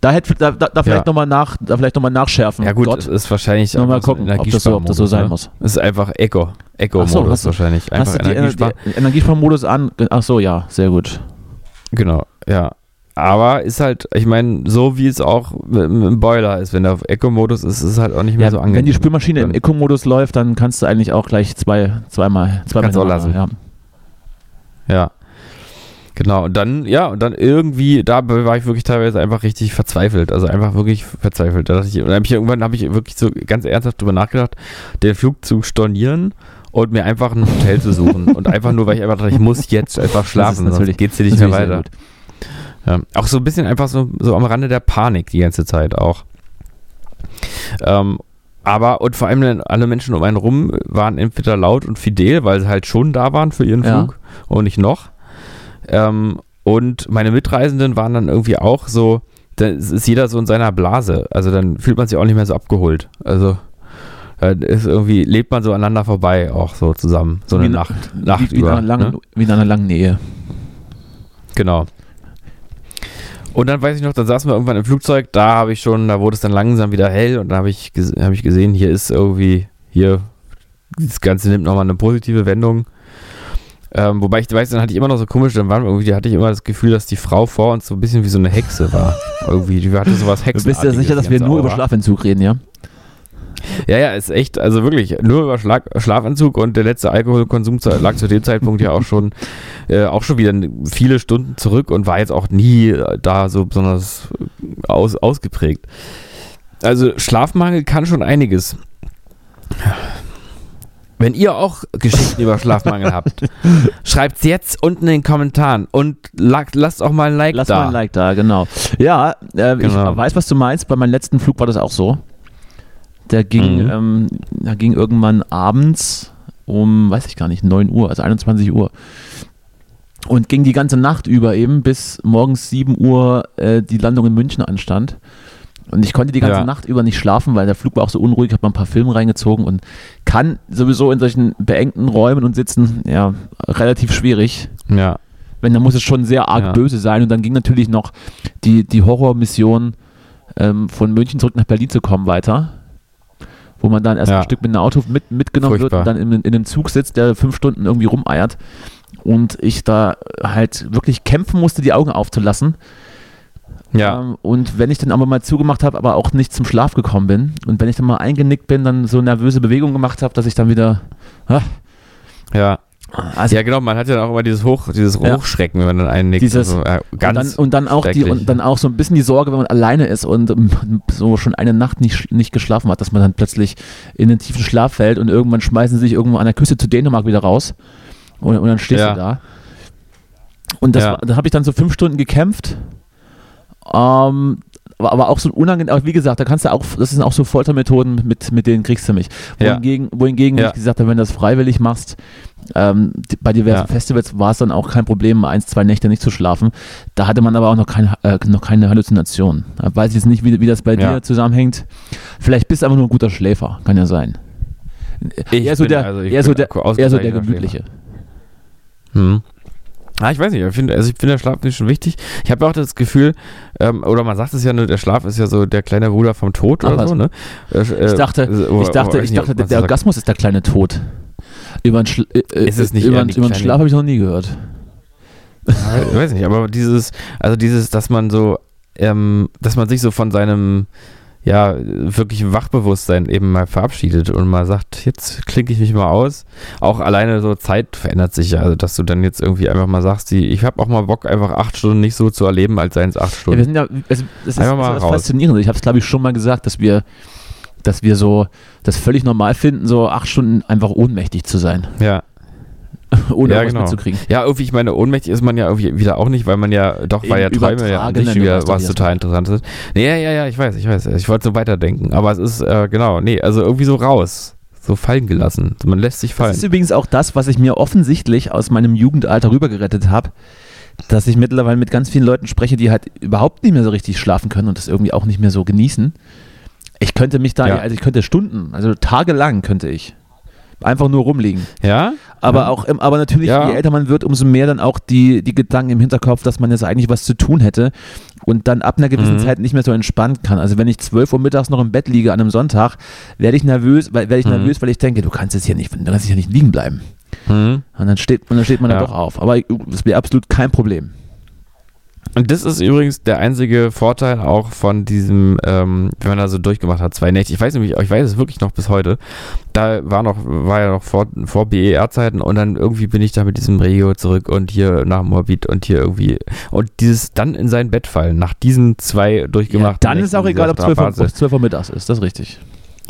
Da, hätte, da, da, da vielleicht Ja. nochmal nach, da vielleicht noch mal nachschärfen. ja gut, Gott. ist wahrscheinlich Noch mal einfach so ein gucken, ob das so- ob das so sein ne? muss. Es ist einfach Echo. Ach so, Echo-Modus hast wahrscheinlich. Einfach Hast du die Energiespar. die Energiesparmodus an? Ach so, ja, sehr gut. Genau, ja. Aber ist halt, ich meine, so wie es auch dem Boiler ist, wenn der auf Eco-Modus ist, ist es halt auch nicht mehr Ja, so angenehm. wenn die Spülmaschine im Eco-Modus läuft, dann kannst du eigentlich auch gleich zwei, zweimal, zweimal Kannst auch lassen. Ja. Ja. Genau, und dann, ja, und dann irgendwie, da war ich wirklich teilweise einfach richtig verzweifelt. Also einfach wirklich verzweifelt. Da dachte ich, und dann hab ich, irgendwann habe ich wirklich so ganz ernsthaft drüber nachgedacht, den Flug zu stornieren und mir einfach ein Hotel zu suchen. und einfach nur, weil ich einfach dachte, ich muss jetzt einfach schlafen, natürlich- sonst geht's hier nicht mehr weiter. Ja, auch so ein bisschen einfach so, so am Rande der Panik die ganze Zeit auch. Ähm, aber und vor allem dann alle Menschen um einen rum waren entweder laut und fidel, weil sie halt schon da waren für ihren Ja. Flug und nicht noch. Ähm, Und meine Mitreisenden waren dann irgendwie auch so, da ist jeder so in seiner Blase. Also dann fühlt man sich auch nicht mehr so abgeholt. Also ist irgendwie, lebt man so aneinander vorbei, auch so zusammen. So eine Wie Nacht, Nacht wie, wie, in über. einer langen, ne? wie in einer langen Nähe. Genau. Und dann weiß ich noch, dann saßen wir irgendwann im Flugzeug, da habe ich schon, da wurde es dann langsam wieder hell und da habe ich, hab ich gesehen, hier ist irgendwie, hier, das Ganze nimmt nochmal eine positive Wendung. Ähm, wobei ich weiß, dann hatte ich immer noch so komisch, dann waren wir irgendwie, da hatte ich immer das Gefühl, dass die Frau vor uns so ein bisschen wie so eine Hexe war. irgendwie, die hatte sowas Du Hexen. bist ja sicher, dass wir nur über Schlafentzug reden, ja? Ja, ja, ist echt, also wirklich, nur über Schlag, Schlafanzug und der letzte Alkoholkonsum lag zu dem Zeitpunkt ja auch schon, äh, auch schon wieder viele Stunden zurück und war jetzt auch nie äh, da so besonders äh, aus, ausgeprägt. Also Schlafmangel kann schon einiges. Wenn ihr auch Geschichten über Schlafmangel habt, schreibt's jetzt unten in den Kommentaren und lasst auch mal ein Like Lass da. mal ein Like da, genau. Ja, äh, Genau. ich weiß, was du meinst. Bei meinem letzten Flug war das auch so. Der ging, Mhm. ähm, der ging irgendwann abends um, weiß ich gar nicht, 9 Uhr, also 21 Uhr. Und ging die ganze Nacht über eben, bis morgens 7 Uhr äh, die Landung in München anstand. Und ich konnte die ganze Ja. Nacht über nicht schlafen, weil der Flug war auch so unruhig, habe mal ein paar Filme reingezogen und kann sowieso in solchen beengten Räumen und Sitzen, ja, relativ schwierig. Ja, Wenn, dann muss es schon sehr arg Ja. böse sein. Und dann ging natürlich noch die, die Horrormission ähm, von München zurück nach Berlin zu kommen weiter. Wo man dann erst Ja. ein Stück mit einem Auto mit, mitgenommen wird Furchtbar. und dann in, in einem Zug sitzt, der fünf Stunden irgendwie rumeiert. Und ich da halt wirklich kämpfen musste, die Augen aufzulassen. ja, Ähm, und wenn ich dann aber mal zugemacht habe, aber auch nicht zum Schlaf gekommen bin und wenn ich dann mal eingenickt bin, dann so nervöse Bewegungen gemacht habe, dass ich dann wieder. Ah, ja. Also Ja, genau, man hat ja auch immer dieses Hoch, dieses Ja. Hochschrecken, wenn man dann einnickt. Dieses- also, äh, ganz und, dann, und dann auch die und dann auch so ein bisschen die Sorge, wenn man alleine ist und so schon eine Nacht nicht, nicht geschlafen hat, dass man dann plötzlich in den tiefen Schlaf fällt und irgendwann schmeißen sie sich irgendwo an der Küste zu Dänemark wieder raus und, und dann stehst Ja. du da. Und das Ja. da habe ich dann so fünf Stunden gekämpft. Ähm, aber, aber auch so unangenehm, wie gesagt, da kannst du auch, das sind auch so Foltermethoden, mit, mit denen kriegst du mich. Ja. Wohingegen, wohingegen Ja. ich gesagt habe, wenn du das freiwillig machst, ähm, bei diversen Ja. Festivals war es dann auch kein Problem, eins, zwei Nächte nicht zu schlafen. Da hatte man aber auch noch, kein, äh, noch keine Halluzination. Da weiß ich jetzt nicht, wie, wie das bei Ja. dir zusammenhängt. Vielleicht bist du einfach nur ein guter Schläfer, kann ja sein. Ich eher so bin- der, also eher, so der, eher so der gemütliche. Hm. Ah, ich weiß nicht, ich finde, also ich finde der Schlaf nicht schon wichtig. Ich habe auch das Gefühl, ähm, oder man sagt es ja, ne, der Schlaf ist ja so der kleine Bruder vom Tod Ach, oder was? so, ne? Äh, Ich dachte, ich dachte, ich dachte der, Orgasmus ist der kleine Tod. Über den, äh, äh, Ist es nicht über, über den Schlaf habe ich noch nie gehört. Ich weiß nicht, aber dieses, also dieses, dass man so, ähm, dass man sich so von seinem, ja, wirklich Wachbewusstsein eben mal verabschiedet und mal sagt, jetzt klinke ich mich mal aus. Auch alleine so Zeit verändert sich ja, also dass du dann jetzt irgendwie einfach mal sagst, die, ich habe auch mal Bock, einfach acht Stunden nicht so zu erleben, als seien es acht Ja, Stunden. wir sind ja, es, ist, Einfach mal ist raus. faszinierend. Ich habe es, glaube ich, schon mal gesagt, dass wir, dass wir so das völlig normal finden, so acht Stunden einfach ohnmächtig zu sein, ja. ohne Ja, genau. mitzukriegen. Ja, irgendwie, ich meine, ohnmächtig ist man ja irgendwie wieder auch nicht, weil man ja, doch, weil ja Träume ja an sich wieder was total Interessantes ist. Nee, ja, ja, ja, ich weiß, ich weiß. Ich wollte so weiterdenken. Aber es ist, äh, genau, nee, also irgendwie so raus. So fallen gelassen. Man lässt sich Das fallen. ist übrigens auch das, was ich mir offensichtlich aus meinem Jugendalter rübergerettet habe, dass ich mittlerweile mit ganz vielen Leuten spreche, die halt überhaupt nicht mehr so richtig schlafen können und das irgendwie auch nicht mehr so genießen. Ich könnte mich da, Ja. also ich könnte Stunden, also tagelang könnte ich einfach nur rumliegen. Ja? Aber Ja. auch, aber natürlich, Ja. je älter man wird, umso mehr dann auch die, die Gedanken im Hinterkopf, dass man jetzt eigentlich was zu tun hätte und dann ab einer gewissen Mhm. Zeit nicht mehr so entspannen kann. Also wenn ich 12 Uhr mittags noch im Bett liege an einem Sonntag, werde ich nervös, weil werde ich Mhm. nervös, weil ich denke, du kannst jetzt hier nicht, du kannst hier nicht liegen bleiben. Mhm. Und dann steht, und dann steht man Ja. da doch auf. Aber das wäre absolut kein Problem. Und das ist übrigens der einzige Vorteil auch von diesem, ähm, wenn man da so durchgemacht hat, zwei Nächte. Ich weiß nämlich, ich weiß es wirklich noch bis heute. Da war noch, war ja noch vor, vor BER-Zeiten und dann irgendwie bin ich da mit diesem Regio zurück und hier nach Moabit und hier irgendwie und dieses dann in sein Bett fallen, nach diesen zwei durchgemachten dann ist Nächten auch egal, ob dieser 12 Uhr, Strapaze. ob 12 Uhr mittags ist. Das ist richtig.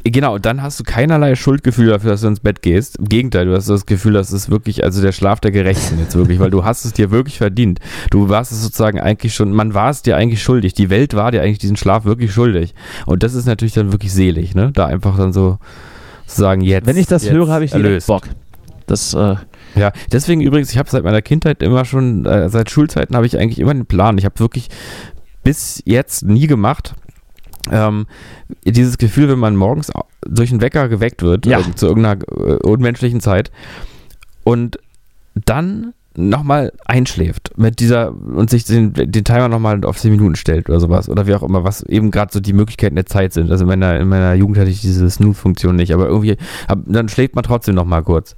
Genau, dann hast du keinerlei Schuldgefühl dafür, dass du ins Bett gehst. Im Gegenteil, du hast das Gefühl, dass es wirklich, also der Schlaf der Gerechten jetzt wirklich, weil du hast es dir wirklich verdient. Du warst es sozusagen eigentlich schon, man war es dir eigentlich schuldig. Die Welt war dir eigentlich diesen Schlaf wirklich schuldig. Und das ist natürlich dann wirklich selig, ne? Da einfach dann so zu sagen, jetzt. Wenn ich das höre, habe ich erlöst. Bock. Das, äh, Ja, deswegen übrigens, ich habe seit meiner Kindheit immer schon, äh, seit Schulzeiten habe ich eigentlich immer einen Plan. Ich habe wirklich bis jetzt nie gemacht. Ähm, dieses Gefühl, wenn man morgens durch einen Wecker geweckt wird, Ja. zu irgendeiner äh, unmenschlichen Zeit und dann nochmal einschläft mit dieser und sich den, den Timer nochmal auf 10 Minuten stellt oder sowas oder wie auch immer, was eben gerade so die Möglichkeiten der Zeit sind. Also in meiner, in meiner Jugend hatte ich diese Snooze-Funktion nicht, aber irgendwie, hab, dann schläft man trotzdem nochmal kurz.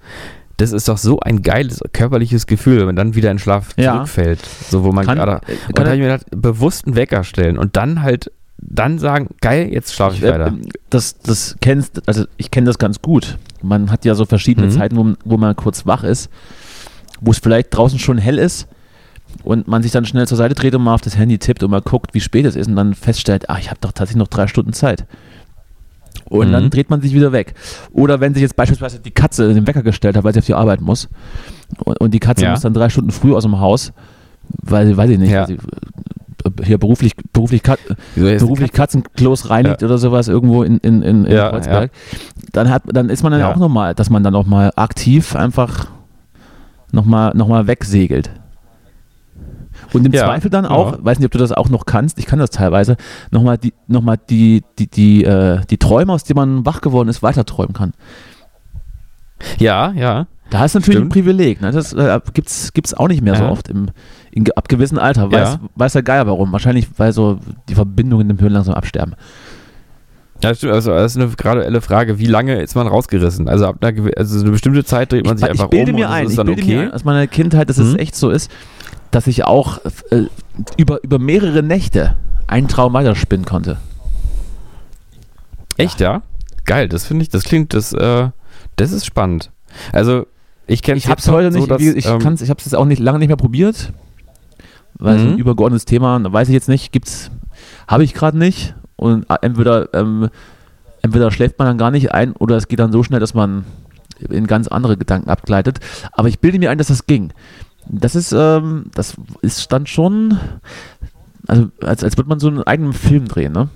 Das ist doch so ein geiles körperliches Gefühl, wenn man dann wieder in Schlaf Ja. zurückfällt. So, wo man gerade. äh, Und kann- da habe ich mir gedacht, bewusst einen Wecker stellen und dann halt, dann sagen, geil, jetzt schlafe ich äh, weiter. das, das kennst, also ich kenne das ganz gut. Man hat ja so verschiedene Mhm. Zeiten, wo, man- wo man kurz wach ist, wo es vielleicht draußen schon hell ist und man sich dann schnell zur Seite dreht und mal auf das Handy tippt und mal guckt, wie spät es ist und dann feststellt, ach, ich habe doch tatsächlich noch drei Stunden Zeit. Und Mhm. dann dreht man sich wieder weg. Oder wenn sich jetzt beispielsweise die Katze den Wecker gestellt hat, weil sie auf die Arbeit muss und, und die Katze Ja. muss dann drei Stunden früh aus dem Haus, weil sie, weiß ich nicht, Ja. weil sie, hier beruflich, beruflich, Kat beruflich Katzenklos reinigt oder sowas irgendwo in, in, in, in Ja, Kreuzberg, dann, hat, dann ist man dann Ja. auch nochmal, dass man dann auch mal aktiv einfach nochmal noch mal wegsegelt. Und im Ja, Zweifel dann auch, ja. weiß nicht, ob du das auch noch kannst, ich kann das teilweise, nochmal die, noch mal die, die, die, äh, die Träume, aus denen man wach geworden ist, weiter träumen kann. Ja, ja. Da ist natürlich Stimmt. ein Privileg. Ne? Das äh, gibt es auch nicht mehr so Ja. oft im, in, ab gewissem Alter. Weiß, Ja. weiß der Geier warum. Wahrscheinlich, weil so die Verbindungen im Hirn langsam absterben. Ja, stimmt. Also, das ist eine graduelle Frage. Wie lange ist man rausgerissen? Also, ab einer, also eine bestimmte Zeit dreht man sich ich, einfach ich bilde um mir ein, ich bilde okay. mir ein, aus meiner Kindheit, dass es Mhm. echt so ist, dass ich auch äh, über, über mehrere Nächte einen Traum weiterspinnen konnte. Echt, ja? Geil, das finde ich, das klingt, das, äh, das ist spannend. Also, ich kenne es heute nicht, wie- ich, ähm, ich habe es jetzt auch nicht lange nicht mehr probiert, weil so ein Mhm. übergeordnetes Thema, weiß ich jetzt nicht, gibt's, habe ich gerade nicht und äh, entweder ähm, entweder schläft man dann gar nicht ein oder es geht dann so schnell, dass man in ganz andere Gedanken abgleitet. Aber ich bilde mir ein, dass das ging. Das ist, ähm, das ist dann schon, also als, als würde man so einen eigenen Film drehen, ne?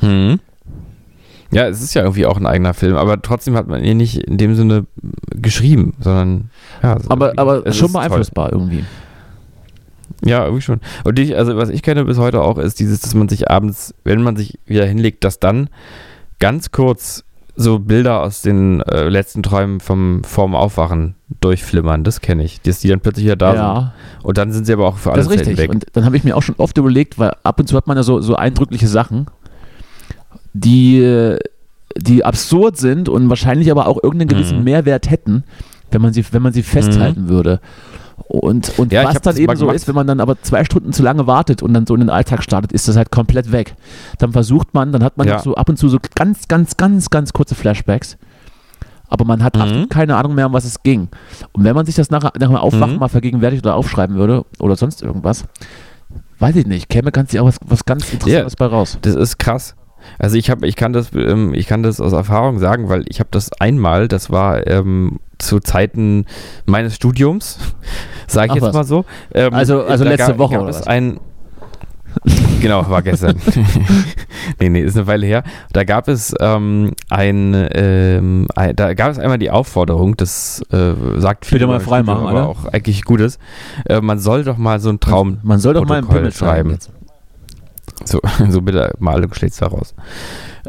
Hm. Ja, es ist ja irgendwie auch ein eigener Film, aber trotzdem hat man ihn nicht in dem Sinne geschrieben, sondern ja. so Aber, aber schon ist toll. beeinflussbar irgendwie. Ja, irgendwie schon. Und ich, also was ich kenne bis heute auch, ist dieses, dass man sich abends, wenn man sich wieder hinlegt, dass dann ganz kurz so Bilder aus den äh, letzten Träumen vom vorm Aufwachen durchflimmern. Das kenne ich. Dass die dann plötzlich wieder da ja. sind. Und dann sind sie aber auch für alle Das ist Zeiten richtig. weg. Und dann habe ich mir auch schon oft überlegt, weil ab und zu hat man ja so, so eindrückliche Sachen, die, die absurd sind und wahrscheinlich aber auch irgendeinen gewissen Mhm. Mehrwert hätten, wenn man sie, wenn man sie festhalten würde. Und, und Ja, was dann eben so ist, wenn man dann aber zwei Stunden zu lange wartet und dann so in den Alltag startet, ist das halt komplett weg. Dann versucht man, dann hat man Ja. so ab und zu so ganz, ganz, ganz, ganz kurze Flashbacks. Aber man hat Mhm. keine Ahnung mehr, um was es ging. Und wenn man sich das nachher, nach dem Aufwachen Mhm. mal vergegenwärtigt oder aufschreiben würde oder sonst irgendwas, weiß ich nicht, käme ganz auch was, was ganz Interessantes bei raus. Das ist krass. Also ich habe, ich kann das, ähm, ich kann das aus Erfahrung sagen, weil ich habe das einmal, das war ähm, zu Zeiten meines Studiums, sage ich Ach jetzt was. mal so. Ähm, Also- also letzte gab, Woche gab oder was? ein Genau, war gestern. nee, nee, ist eine Weile her. Da gab es ähm, ein, ähm, ein, da gab es einmal die Aufforderung, das äh, sagt viel Bitte mal freimachen, aber oder? auch eigentlich Gutes. Äh, man soll doch mal so einen Traum Man soll doch mal einen Pimmel schreiben. schreiben. So, so bitte mal alle Geschlechter raus.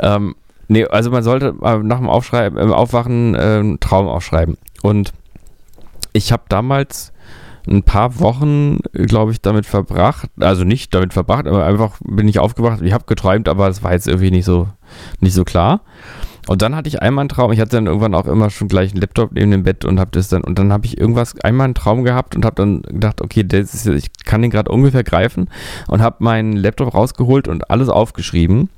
Ähm, nee, also man sollte äh, nach dem Aufschreiben, im Aufwachen äh, einen Traum aufschreiben. Und ich habe damals ein paar Wochen, glaube ich, damit verbracht, also nicht damit verbracht, aber einfach bin ich aufgewacht, ich habe geträumt, aber es war jetzt irgendwie nicht so, nicht so klar. Und dann hatte ich einmal einen Traum, ich hatte dann irgendwann auch immer schon gleich einen Laptop neben dem Bett und habe das dann, und dann habe ich irgendwas, einmal einen Traum gehabt und habe dann gedacht, okay, das ist, ich kann den gerade ungefähr greifen und habe meinen Laptop rausgeholt und alles aufgeschrieben.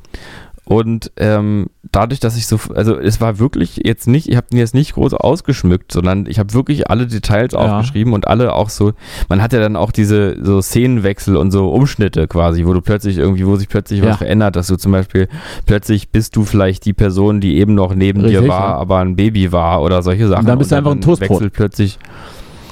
Und ähm, dadurch, dass ich so, also es war wirklich jetzt nicht, ich habe den jetzt nicht groß ausgeschmückt, sondern ich habe wirklich alle Details Ja. aufgeschrieben und alle auch so, man hat ja dann auch diese so Szenenwechsel und so Umschnitte quasi, wo du plötzlich irgendwie, wo sich plötzlich Ja. was verändert, dass du zum Beispiel plötzlich bist du vielleicht die Person, die eben noch neben dir Richtig, war, ja. aber ein Baby war oder solche Sachen. dann bist du einfach ein Toastbrot. Wechselt plötzlich,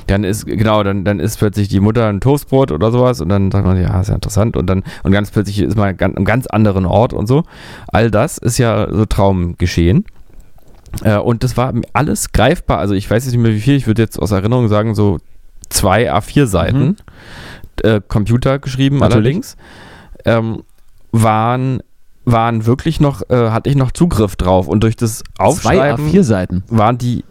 dann ist, genau, dann, dann ist plötzlich die Mutter ein Toastbrot oder sowas und dann sagt man, ja, ist ja interessant und dann, und ganz plötzlich ist man an einem ganz anderen Ort und so. All das ist ja so Traumgeschehen. Äh, und das war alles greifbar. Also ich weiß jetzt nicht mehr wie viel, ich würde jetzt aus Erinnerung sagen, so zwei A4 Seiten, Mhm. äh, Computer geschrieben Natürlich. allerdings, ähm, waren, waren wirklich noch, äh, hatte ich noch Zugriff drauf. Und durch das Zwei Aufschreiben A4 Seiten. waren die,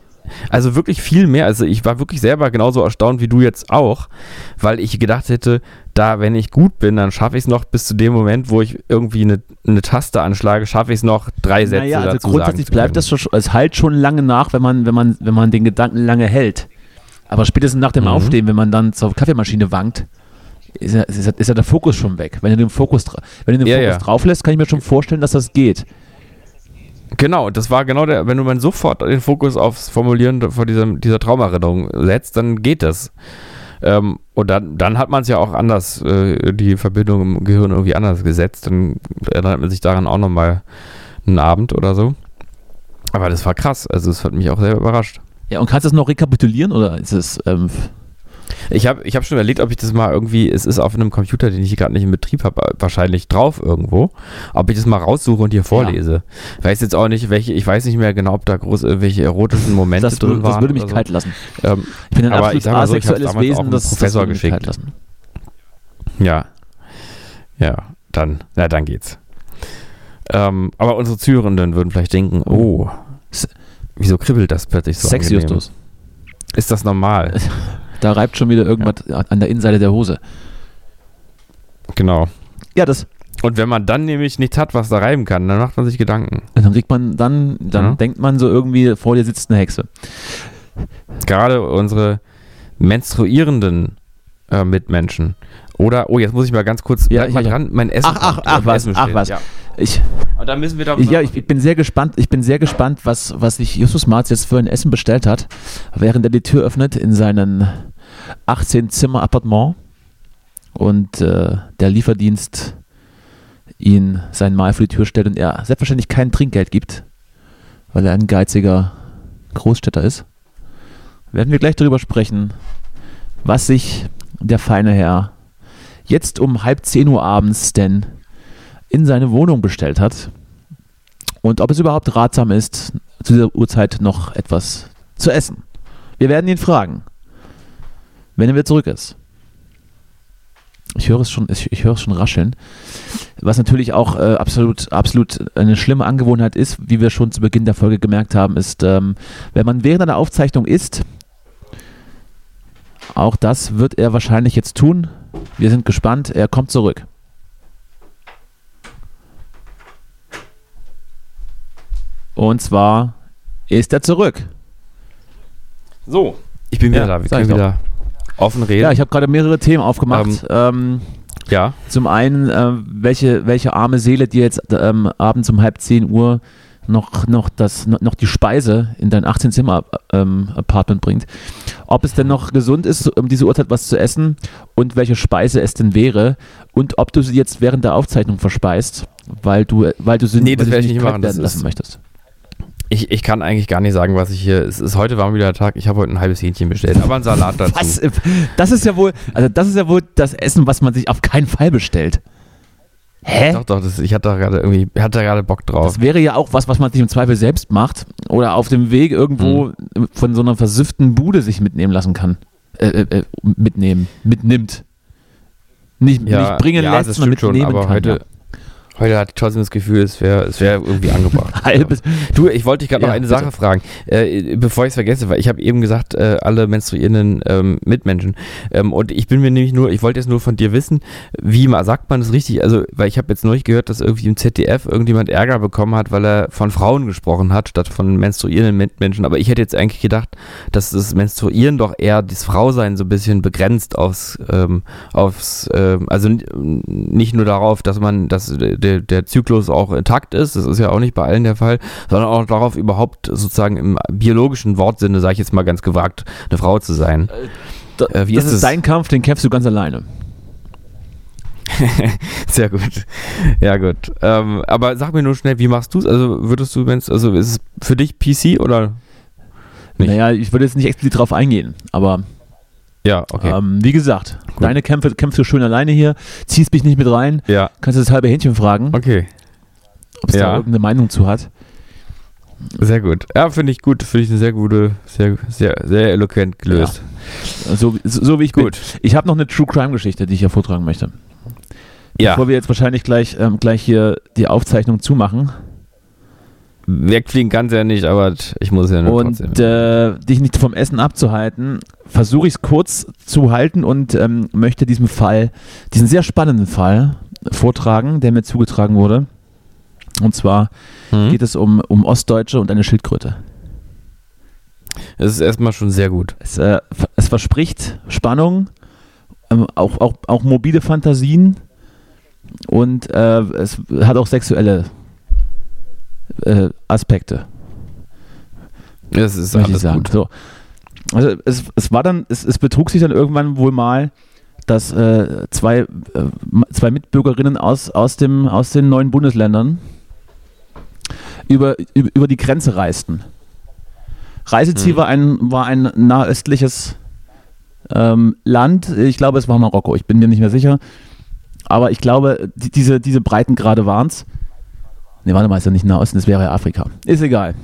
also wirklich viel mehr. Also ich war wirklich selber genauso erstaunt wie du jetzt auch, weil ich gedacht hätte, da, wenn ich gut bin, dann schaffe ich es noch bis zu dem Moment, wo ich irgendwie eine, eine Taste anschlage, schaffe ich es noch drei Sätze Naja, also dazu grundsätzlich bleibt das schon, es halt schon lange nach, wenn man, wenn man, wenn man den Gedanken lange hält. Aber spätestens nach dem Mhm. Aufstehen, wenn man dann zur Kaffeemaschine wankt, ist ja, ist, ja, ist ja der Fokus schon weg. Wenn du den Fokus, wenn du den Ja, Fokus ja. drauf lässt, kann ich mir schon vorstellen, dass das geht. Genau, das war genau der, wenn du man sofort den Fokus aufs Formulieren von diesem, dieser Traumerinnerung setzt, dann geht das. Ähm, und dann, dann hat man es ja auch anders, äh, die Verbindung im Gehirn irgendwie anders gesetzt. Dann erinnert man sich daran auch nochmal einen Abend oder so. Aber das war krass. Also, es hat mich auch sehr überrascht. Ja, und kannst du das noch rekapitulieren oder ist es, ähm, Ich habe ich hab schon überlegt, ob ich das mal irgendwie, es ist auf einem Computer, den ich gerade nicht in Betrieb habe, wahrscheinlich drauf irgendwo, ob ich das mal raussuche und hier vorlese. Weiß jetzt auch nicht, welche, ich weiß nicht mehr genau, ob da groß irgendwelche erotischen Momente das, drin waren. das würde mich so. kalt lassen. Ähm, Ich bin ein Aber absolut so, asexuelles auch Wesen, das, das Professor mich geschickt. kalt lassen. Ja. Ja, dann, na, dann geht's. Ähm, aber unsere Zuhörenden würden vielleicht denken, oh, S- wieso kribbelt das plötzlich so? Sex, angenehm? Justus. Ist das normal? Da reibt schon wieder irgendwas an der Innenseite der Hose. genau. Ja, das, Und wenn man dann nämlich nichts hat, was da reiben kann, dann macht man sich Gedanken. dann kriegt man, dann, dann Ja. denkt man so irgendwie, vor dir sitzt eine Hexe. Gerade unsere menstruierenden äh, Mitmenschen. Oder, oh, jetzt muss ich mal ganz kurz, Ja, bleib mal ich- dran, mein Essen. Ach, ach, ach, Mein was, ach, was. Ja. Ich, Und da müssen wir da ich, ja, ich, ich bin sehr gespannt, ich bin sehr gespannt, was, was sich Justus Marz jetzt für ein Essen bestellt hat, während er die Tür öffnet in seinen 18-Zimmer-Appartement und äh, der Lieferdienst ihn sein Mahl vor die Tür stellt und er selbstverständlich kein Trinkgeld gibt, weil er ein geiziger Großstädter ist. Werden wir gleich darüber sprechen, was sich der feine Herr jetzt um halb 10 Uhr abends denn in seine Wohnung bestellt hat und ob es überhaupt ratsam ist, zu dieser Uhrzeit noch etwas zu essen. Wir werden ihn fragen, wenn er wieder zurück ist. Ich höre es schon, ich, ich höre es schon rascheln. Was natürlich auch äh, absolut, absolut eine schlimme Angewohnheit ist, wie wir schon zu Beginn der Folge gemerkt haben, ist, ähm, wenn man während einer Aufzeichnung isst, auch das wird er wahrscheinlich jetzt tun. Wir sind gespannt. Er kommt zurück. Und zwar ist er zurück. So, ich bin wieder Ja, da. Wir können doch. wieder offen reden. Ja, ich habe gerade mehrere Themen aufgemacht. Ähm, ja. zum einen, äh, welche, welche arme Seele dir jetzt ähm, abends um halb 10 Uhr noch, noch, das, noch, noch die Speise in dein 18-Zimmer-Apartment bringt. Ob es denn noch gesund ist, um diese Uhrzeit was zu essen und welche Speise es denn wäre und ob du sie jetzt während der Aufzeichnung verspeist, weil du, weil du sie Nee, das werde nicht kalt machen. Das werden lassen ist- möchtest. Ich, ich kann eigentlich gar nicht sagen, was ich hier. Es ist heute war wieder der Tag. Ich habe heute ein halbes Hähnchen bestellt, aber einen Salat dazu. Was? Das ist ja wohl, also das ist ja wohl das Essen, was man sich auf keinen Fall bestellt. Hä? Doch, doch, das, ich hatte da gerade irgendwie, hatte da gerade Bock drauf. Das wäre ja auch was, was man sich im Zweifel selbst macht oder auf dem Weg irgendwo Hm. von so einer versüfften Bude sich mitnehmen lassen kann. Äh, äh, äh, mitnehmen, mitnimmt. Nicht, nicht bringen ja, lässt, das stimmt schon, mitnehmen aber kann. heute, heute hatte ich trotzdem das Gefühl, es wäre es wär irgendwie angebracht. Halbes, Du, ich wollte dich gerade Ja, noch eine bitte. Sache fragen, äh, bevor ich es vergesse, weil ich habe eben gesagt, äh, alle menstruierenden ähm, Mitmenschen. Ähm, und ich bin mir nämlich nur, ich wollte jetzt nur von dir wissen, wie ma- sagt man das richtig? Also, weil ich habe jetzt neulich gehört, dass irgendwie im ZDF irgendjemand Ärger bekommen hat, weil er von Frauen gesprochen hat, statt von menstruierenden Mitmenschen. Aber ich hätte jetzt eigentlich gedacht, dass das Menstruieren doch eher das Frausein so ein bisschen begrenzt aufs, ähm, aufs ähm, also nicht nur darauf, dass man, dass der, der Zyklus auch intakt ist, das ist ja auch nicht bei allen der Fall, sondern auch darauf überhaupt sozusagen im biologischen Wortsinne, sage ich jetzt mal ganz gewagt, eine Frau zu sein. da, Äh, wie das ist ist es? dein Kampf, den kämpfst du ganz alleine. Sehr gut. Ja, gut. Ähm, aber sag mir nur schnell, wie machst du es? Also würdest du, wenn's, also ist es für dich PC oder? Nicht. Naja, ich würde jetzt nicht explizit drauf eingehen, aber Ja, okay. ähm, wie gesagt, Gut. deine Kämpfe kämpfst du schön alleine hier, ziehst mich nicht mit rein, ja, kannst du das halbe Hähnchen fragen, okay. ob es Ja. da irgendeine Meinung zu hat. Sehr gut. Ja, finde ich gut. Finde ich eine sehr gute, sehr, sehr, sehr eloquent gelöst. So, so, so wie ich gut. bin. Ich habe noch eine True Crime Geschichte, die ich hier vortragen möchte. Ja. Bevor wir jetzt wahrscheinlich gleich, ähm, gleich hier die Aufzeichnung zumachen. Wegfliegen kann ja nicht, aber ich muss ja nur Und äh, dich nicht vom Essen abzuhalten, versuche ich es kurz zu halten und ähm, möchte diesem Fall, diesen sehr spannenden Fall vortragen, der mir zugetragen wurde. Und zwar mhm. geht es um, um Ostdeutsche und eine Schildkröte. Es ist erstmal schon sehr gut. Es, äh, es verspricht Spannung, ähm, auch, auch, auch mobile Fantasien und äh, es hat auch sexuelle äh, Aspekte. Das ist alles gut. So. Also es, es war dann, es, es betrug sich dann irgendwann wohl mal, dass äh, zwei, äh, zwei Mitbürgerinnen aus, aus, dem, aus den neuen Bundesländern über, über, über die Grenze reisten. Reiseziel hm. war, ein, war ein nahöstliches ähm, Land. Ich glaube, es war Marokko. Ich bin mir nicht mehr sicher. Aber ich glaube, die, diese, diese Breitengrade waren es. Ne, warte mal, ist ja nicht Nahosten, das wäre ja Afrika. Ist egal.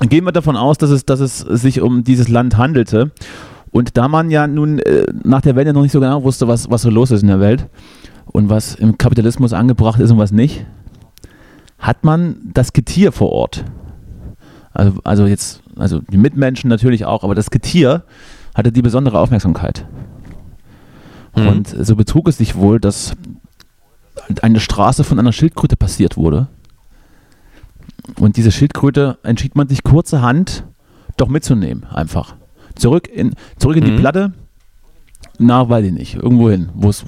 Gehen wir davon aus, dass es, dass es sich um dieses Land handelte. Und da man ja nun äh, nach der Wende noch nicht so genau wusste, was, was so los ist in der Welt und was im Kapitalismus angebracht ist und was nicht, hat man das Getier vor Ort. Also, also jetzt, also die Mitmenschen natürlich auch, aber das Getier hatte die besondere Aufmerksamkeit. Mhm. Und so betrug es sich wohl, dass eine Straße von einer Schildkröte passiert wurde. Und diese Schildkröte entschied man sich kurzerhand doch mitzunehmen, einfach. Zurück in, zurück in mhm. die Platte, na, weiß ich nicht, irgendwo hin, wo es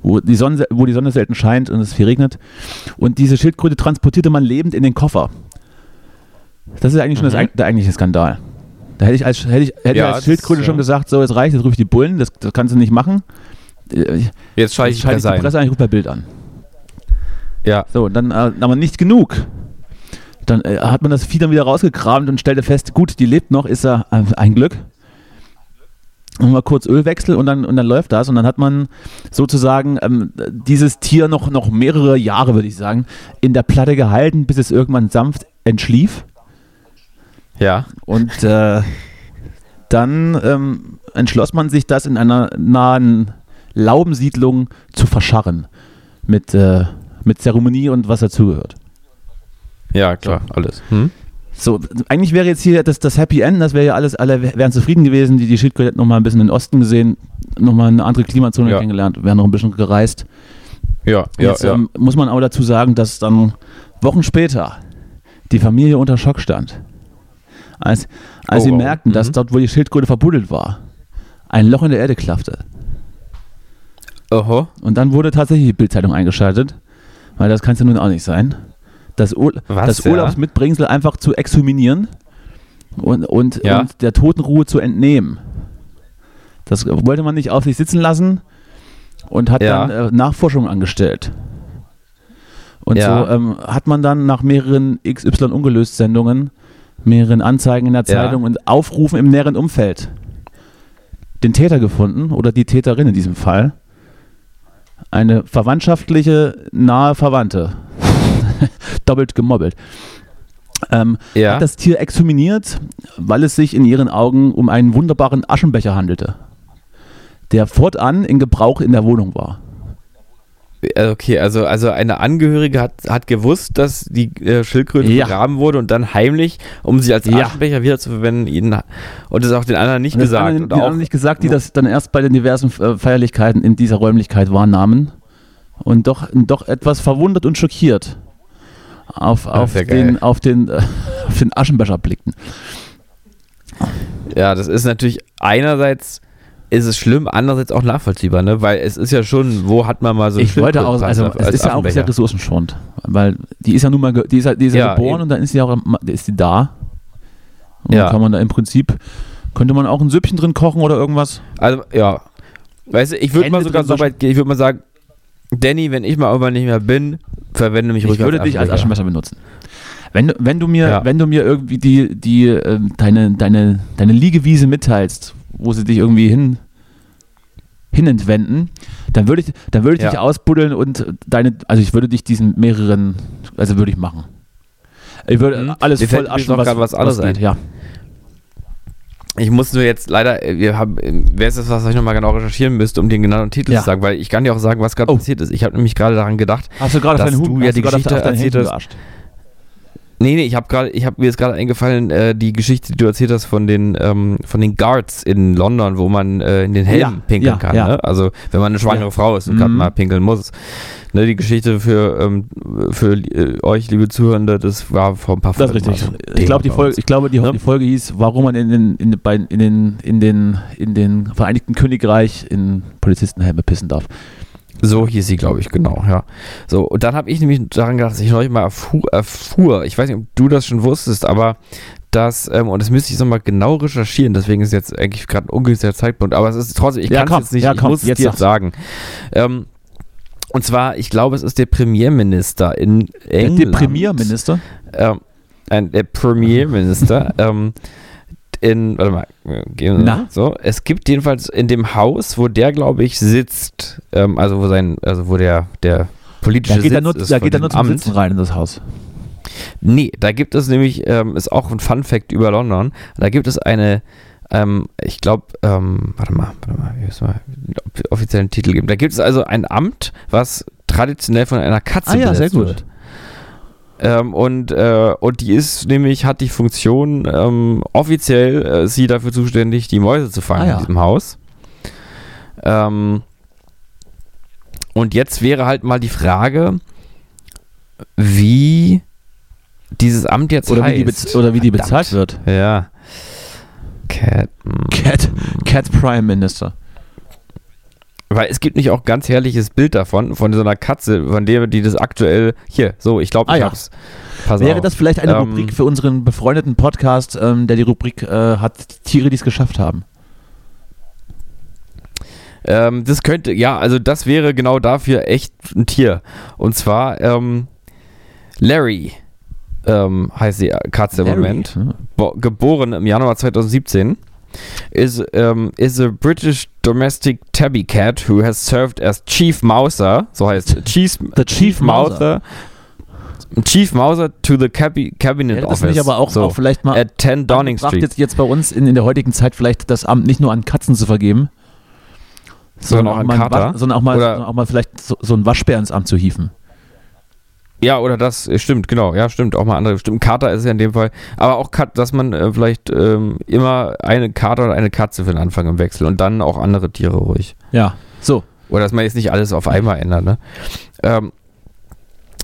wo die, Sonne, wo die Sonne selten scheint und es viel regnet. Und diese Schildkröte transportierte man lebend in den Koffer. Das ist eigentlich schon mhm. das, der eigentliche Skandal. Da hätte ich als, hätte ich, hätte ja, als Schildkröte das, schon ja. gesagt, so jetzt reicht, jetzt rufe ich die Bullen, das, das kannst du nicht machen. Jetzt schalte ich, schalte ich die Presse ein, ich rufe bei Bild an. Ja. So, dann äh, aber nicht genug. Dann äh, hat man das Vieh dann wieder rausgekramt und stellte fest, gut, die lebt noch, ist ja äh, ein Glück. Und mal kurz Ölwechsel und dann, und dann läuft das. Und dann hat man sozusagen ähm, dieses Tier noch, noch mehrere Jahre, würde ich sagen, in der Platte gehalten, bis es irgendwann sanft entschlief. Ja. Und äh, dann ähm, entschloss man sich, das in einer nahen Laubensiedlung zu verscharren. Mit, äh, mit Zeremonie und was dazugehört. Ja, klar, so. alles. Hm? So, eigentlich wäre jetzt hier das, das Happy End, das wäre ja alles, alle wären zufrieden gewesen, die, die Schildkröte hätten nochmal ein bisschen in den Osten gesehen, nochmal eine andere Klimazone ja. kennengelernt, wären noch ein bisschen gereist. Ja, ja, jetzt, ja. Ähm, muss man auch dazu sagen, dass dann Wochen später die Familie unter Schock stand. Als, als oh, sie wow. merkten, dass mhm. dort, wo die Schildkröte verbuddelt war, ein Loch in der Erde klaffte. Oho. Und dann wurde tatsächlich die Bildzeitung eingeschaltet, weil das kann es ja nun auch nicht sein das, Ur Was, das ja? Urlaubsmitbringsel einfach zu exhuminieren und, und, ja. und der Totenruhe zu entnehmen. Das wollte man nicht auf sich sitzen lassen und hat ja. dann äh, Nachforschungen angestellt. Und so ähm, hat man dann nach mehreren XY ungelöst Sendungen, mehreren Anzeigen in der Zeitung und Aufrufen im näheren Umfeld den Täter gefunden oder die Täterin in diesem Fall. Eine verwandtschaftliche, nahe Verwandte doppelt gemobbelt. Ähm, ja. Hat das Tier exhuminiert, weil es sich in ihren Augen um einen wunderbaren Aschenbecher handelte, der fortan in Gebrauch in der Wohnung war. Äh, okay, also, also eine Angehörige hat, hat gewusst, dass die äh, Schildkröte ja. begraben wurde und dann heimlich, um sie als Aschenbecher ja. wieder zu verwenden, ihn, und das auch den anderen nicht und gesagt. Anderen, den anderen nicht gesagt, die das dann erst bei den diversen äh, Feierlichkeiten in dieser Räumlichkeit wahrnahmen und doch, doch etwas verwundert und schockiert auf, auf, den, auf, den, äh, auf den Aschenbecher blickten. Ja, das ist natürlich einerseits ist es schlimm, andererseits auch nachvollziehbar, ne? Weil es ist ja schon, wo hat man mal so Ich wollte auch, also es ist ja auch sehr ressourcenschonend, weil die ist ja nun mal, die ist, die ist ja, geboren eben. und dann ist sie auch, ist sie da. Und ja. kann man da im Prinzip, könnte man auch ein Süppchen drin kochen oder irgendwas? Also, ja. Weißt du, ich würde mal sogar so weit gehen, ich würde mal sagen, Danny, wenn ich mal irgendwann nicht mehr bin, verwende mich ruhig. Ich würde dich als Aschenmesser benutzen. Wenn, wenn, du mir, ja. wenn du mir irgendwie die, die, äh, deine, deine, deine Liegewiese mitteilst, wo sie dich irgendwie hin, hinentwenden, dann würde ich, dann würde ich ja. dich ausbuddeln und deine, also ich würde dich diesen mehreren, also würde ich machen. Ich würde Mhm. alles Mir voll aschen, grad was anderes geht. ein. Ja. Ich muss nur jetzt leider, äh, wir haben, äh, wer ist das, was ich nochmal genau recherchieren müsste, um den genauen Titel Ja. zu sagen, weil ich kann dir auch sagen, was gerade Oh. passiert ist. Ich habe nämlich gerade daran gedacht, Hast du gerade Dass deinen du Hut ja hast die du gerade auf- Geschichte erzählt hast. Nee, nee, ich habe gerade, ich habe mir jetzt gerade eingefallen, äh, die Geschichte, die du erzählt hast von den ähm, von den Guards in London, wo man äh, in den Helm Ja, pinkeln ja, kann. ja. Ne? Also wenn man eine schwangere. Frau ist und gerade Mhm. mal pinkeln muss. Ne, die Geschichte für ähm, für äh, euch, liebe Zuhörende, das war vor ein paar Das ist Folgen richtig. Ich glaube, die Folge, uns. ich glaube, die, Ne? die Folge hieß, warum man in den, in, bei, in den, in den, in den Vereinigten Königreich in Polizistenhelme pissen darf. So hieß sie, glaube ich, genau, ja. So, und dann habe ich nämlich daran gedacht, dass ich neulich mal erfuhr, erfuhr, ich weiß nicht, ob du das schon wusstest, aber dass, ähm, und das müsste ich nochmal genau recherchieren, deswegen ist jetzt eigentlich gerade ein ungünstiger Zeitpunkt, aber es ist trotzdem, ich Ja, kann es jetzt nicht, ja, ich komm, muss es jetzt dir jetzt sagen. Ähm, und zwar, ich glaube, es ist der Premierminister in Der England. Premierminister. Ähm, ein, der Premierminister ähm, in, warte mal, gehen wir- Na? so, es gibt jedenfalls in dem Haus, wo der, glaube ich, sitzt, ähm, also wo sein, also wo der, der politische Da geht er Sitz nur, ist da geht er nur zum Amt. Sitzen rein in das Haus. Nee, da gibt es nämlich, ähm, ist auch ein Fun Fact über London, da gibt es eine, ähm, ich glaube, ähm, warte mal, warte mal, ich muss mal den offiziellen Titel geben. Da gibt es also ein Amt, was traditionell von einer Katze Ah ja, sehr besetzt gut. wird. Ähm, und, äh, und die ist nämlich, hat die Funktion, ähm, offiziell äh, sie dafür zuständig, die Mäuse zu fangen Ah, ja. in diesem Haus. Ähm, und jetzt wäre halt mal die Frage, wie dieses Amt jetzt Oder wie, heißt. die bez oder wie die bezahlt wird. Ja. Cat. mm. Cat, Cat Prime Minister. Weil es gibt nicht auch ein ganz herrliches Bild davon, von so einer Katze, von der, die das aktuell. Hier, so, ich glaube, Ah, ich ja. hab's. Pass Wäre auf. das vielleicht eine Ähm, Rubrik für unseren befreundeten Podcast, ähm, der die Rubrik äh, hat Tiere, die es geschafft haben? Ähm, das könnte, ja, also das wäre genau dafür echt ein Tier. Und zwar ähm, Larry ähm, heißt die Katze im Larry. Moment. Ja. Bo geboren im Januar 2017. Is, um, is a British domestic tabby cat who has served as Chief Mouser, so heißt Chief, The Chief Mouser. Chief Mouser to the cabi Cabinet Wäre das Office. nicht aber auch, so, auch vielleicht mal at 10 Downing Street. Jetzt, jetzt bei uns in, in der heutigen Zeit vielleicht das Amt nicht nur an Katzen zu vergeben, Sondern auch an Kater? Sondern auch mal, sondern auch mal vielleicht so, so einen Waschbär ins Amt zu hieven. Ja, oder das, stimmt, genau, ja, stimmt, auch mal andere, stimmt, Kater ist ja in dem Fall, aber auch, Kat, dass man äh, vielleicht ähm, immer eine Kater oder eine Katze für den Anfang im Wechsel und dann auch andere Tiere ruhig. Ja, so. Oder dass man jetzt nicht alles auf einmal ändert, ne? Ähm, äh,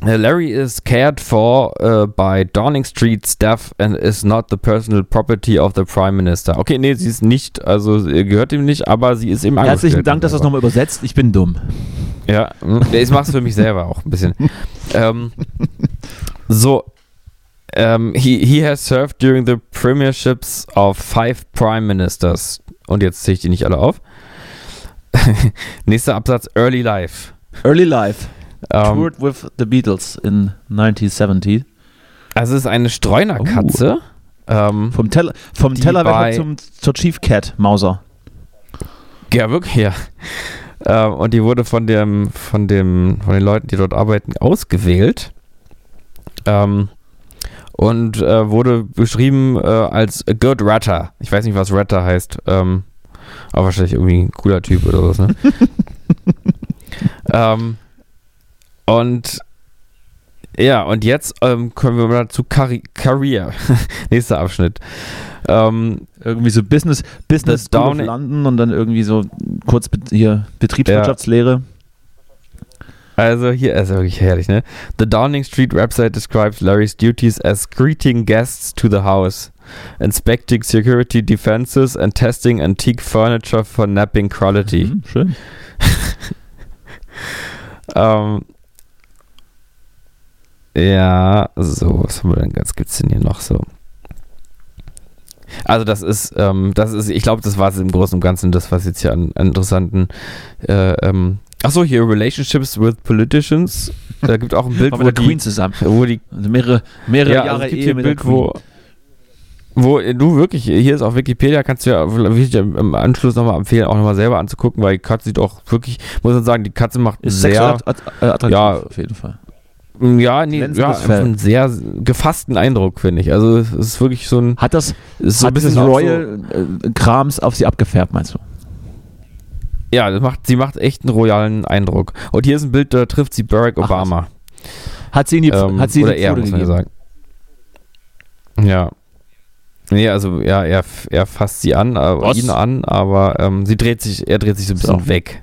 Larry is cared for uh, by Downing Street staff and is not the personal property of the Prime Minister. Okay, nee, sie ist nicht, also gehört ihm nicht, aber sie ist ihm Herzlichen. Dank, dass du das nochmal übersetzt. Ich bin dumm. Ja, hm, ich mach's für mich selber auch ein bisschen. ähm, so, ähm, he, he has served during the premierships of five Prime Ministers. Und jetzt zähle ich die nicht alle auf. Nächster Absatz, Early Life. Early Life. Ähm, Toured with the Beatles in 1970. also es ist eine Streunerkatze. Ähm, Vom, Teller, vom bei- zum, zur Chief Cat Mauser. ja, wirklich, ja. Ähm, und die wurde von dem, von dem, von den Leuten, die dort arbeiten, ausgewählt. Ähm, und äh, wurde beschrieben äh, als a good ratter. Ich weiß nicht, was ratter heißt. Ähm, aber wahrscheinlich irgendwie ein cooler Typ oder was, ne? ähm, und ja, und jetzt ähm, kommen wir mal zu Career. Nächster Abschnitt. Ähm, Irgendwie so Business, Business Downing- London und dann irgendwie so kurz hier Betriebswirtschaftslehre. Also hier ist wirklich herrlich, ne? The Downing Street website describes Larry's duties as greeting guests to the house, inspecting security defenses and testing antique furniture for napping quality. Mhm, schön. Ähm, ja, so, was haben wir denn, was gibt's denn hier noch so? Also das ist, ähm, das ist, ich glaube, das war es im Großen und Ganzen, das was jetzt hier an, an interessanten, äh, ähm, achso, hier Relationships with Politicians. Da gibt auch ein Bild, wo die, Queen zusammen. wo die Also mehrere, mehrere ja, Jahre also es gibt Ehe hier ein der Bild, Queen. wo, wo du wirklich, hier ist auch Wikipedia, kannst du ja will ich dir im Anschluss nochmal empfehlen, auch nochmal selber anzugucken, weil die Katze sieht auch wirklich, muss man sagen, die Katze macht ist sehr, att- att- attraktiv ja. auf jeden Fall. Mm, Ja, nee, ja, einen sehr gefassten Eindruck, finde ich. Also es ist wirklich so ein, Hat das, so ein hat bisschen Royal-Krams auf sie abgefärbt, meinst du? So, ja, das macht, sie macht echt einen royalen Eindruck. Und hier ist ein Bild, da trifft sie Barack Ach, Obama. Hat sie in die, Ähm, hat sie oder die er, muss man sagen. Ja. Nee, also ja, er, er fasst sie an, äh, Was? ihn an, aber ähm, sie dreht sich, er dreht sich so ein bisschen So. weg.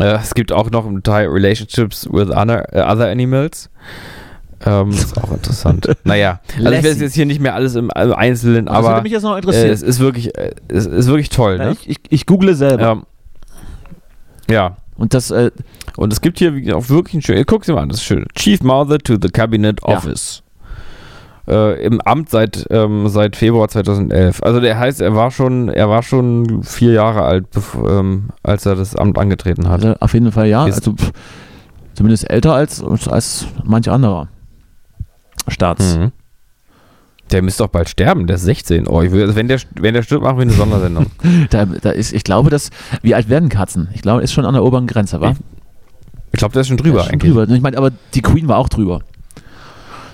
Äh, es gibt auch noch im Teil Relationships with other, äh, other animals. Ähm, ist auch interessant. naja, also ich werde jetzt hier nicht mehr alles im Einzelnen, das würde aber noch äh, es ist wirklich, äh, es ist wirklich toll, Ja, ne? ich, ich, ich google selber. Ähm, ja, Und das, äh, und es gibt hier auch wirklich ein schönes, guck dir mal an, das ist schön. Chief Mother to the Cabinet Ja. Äh, Im Amt seit, ähm, seit Februar 2011. Also der heißt, er war schon, er war schon vier Jahre alt, ähm, als er das Amt angetreten hat. also auf jeden Fall ja. Ist- Also pff, zumindest älter als, als manch anderer Staats. Mhm. Der müsste doch bald sterben, der ist 16. Oh, ich will, also wenn, der, wenn der stirbt, machen wir eine Sondersendung. Da, da ist, ich glaube, dass, wie alt werden Katzen? Ich glaube, ist schon an der oberen Grenze, wa? Ich glaube, der ist schon drüber Ja, schon eigentlich. drüber. Ich meine, aber die Queen war auch drüber.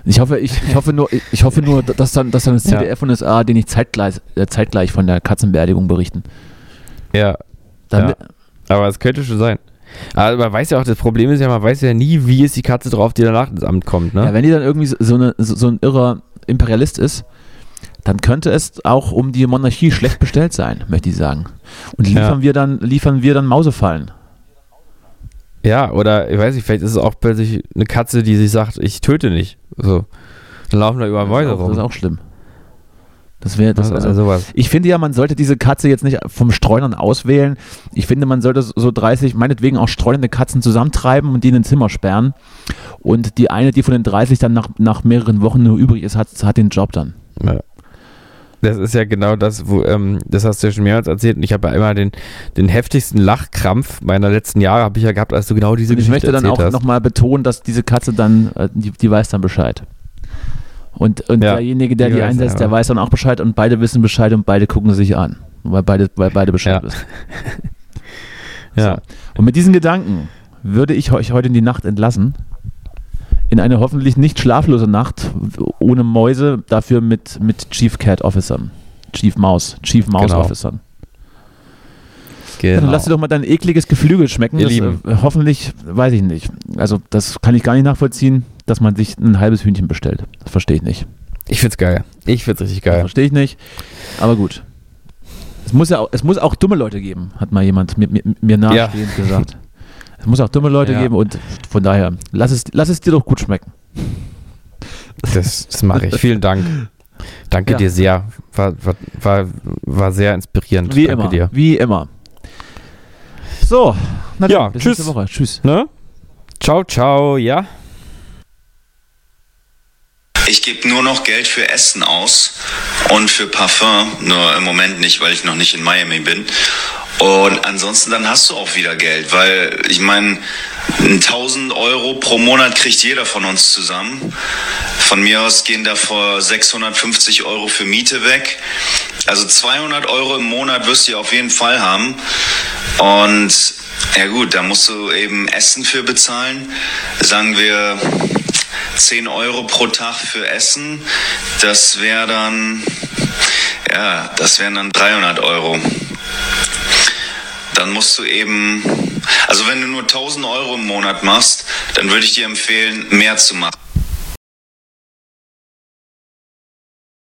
Ich hoffe, ich, ich hoffe nur, ich hoffe nur, dass dann, dass dann das. ZDF und das A den nicht zeitgleich, äh, zeitgleich von der Katzenbeerdigung berichten. Ja, Ja. aber es könnte schon sein. Aber man weiß ja auch, das Problem ist ja, man weiß ja nie, wie ist die Katze drauf, die danach ins Amt kommt, ne? Ja, wenn die dann irgendwie so, so eine, so, so ein irrer Imperialist ist, dann könnte es auch um die Monarchie schlecht bestellt sein, möchte ich sagen. Und liefern Ja. wir dann, liefern wir dann Mausefallen. Ja, oder ich weiß nicht, vielleicht ist es auch plötzlich eine Katze, die sich sagt, ich töte nicht. So. Dann laufen da über Mäuse das, ist auch, das rum. ist auch schlimm. Das wäre das. also, Also, sowas. ich finde ja, man sollte diese Katze jetzt nicht vom Streunern auswählen. Ich finde, man sollte so 30, meinetwegen auch streunende Katzen zusammentreiben und die in ein Zimmer sperren. Und die eine, die von den 30 dann nach, nach mehreren Wochen nur übrig ist, hat, hat den Job dann. Ja. Das ist ja genau das, wo, ähm, das hast du ja schon mehrmals erzählt und ich habe ja immer den, den heftigsten Lachkrampf meiner letzten Jahre habe ich ja gehabt, als du genau diese Und ich Geschichte möchte dann auch erzählt hast. nochmal betonen, dass diese Katze dann, äh, die, die weiß dann Bescheid. Und, und Ja, derjenige, der die die, einsetzt, der weiß dann auch Bescheid und beide wissen Bescheid und beide gucken sich an. Weil beide, weil beide Bescheid Ja. wissen. ja. Und mit diesen Gedanken würde ich euch heute in die Nacht entlassen. In eine hoffentlich nicht schlaflose Nacht, ohne Mäuse, dafür mit, mit Chief Cat Officern. Chief Maus, Chief Maus Genau. Officern. Genau. Dann lass dir doch mal dein ekliges Geflügel schmecken. Ihr Das, Lieben. äh, hoffentlich, weiß ich nicht. Also, das kann ich gar nicht nachvollziehen, dass man sich ein halbes Hühnchen bestellt. Das verstehe ich nicht. ich find's geil. Ich find's richtig geil. verstehe ich nicht. Aber gut. Es muss ja auch, es muss auch dumme Leute geben, hat mal jemand mir, mir, mir nahestehend gesagt. Es muss auch dumme Leute Ja. geben und von daher, lass es, lass es dir doch gut schmecken. Das, das mache ich. Vielen Dank. Danke Ja. dir sehr. War, war, war, war sehr inspirierend. Wie Danke immer. dir. Wie immer. So, na Ja, dann, bis tschüss. nächste Woche. Tschüss. Ne? Ciao, ciao, ja? Ich gebe nur noch Geld für Essen aus und für Parfum, nur im Moment nicht, weil ich noch nicht in Miami bin. Und ansonsten dann hast du auch wieder Geld, weil ich meine, 1000 Euro pro Monat kriegt jeder von uns zusammen. Von mir aus gehen davor 650 Euro für Miete weg. Also 200 Euro im Monat wirst du auf jeden Fall haben. Und ja gut, da musst du eben Essen für bezahlen. Sagen wir 10 Euro pro Tag für Essen. Das wäre dann, ja, das wären dann 300 Euro. Dann musst du eben, also wenn du nur 1000 Euro im Monat machst, dann würde ich dir empfehlen, mehr zu machen.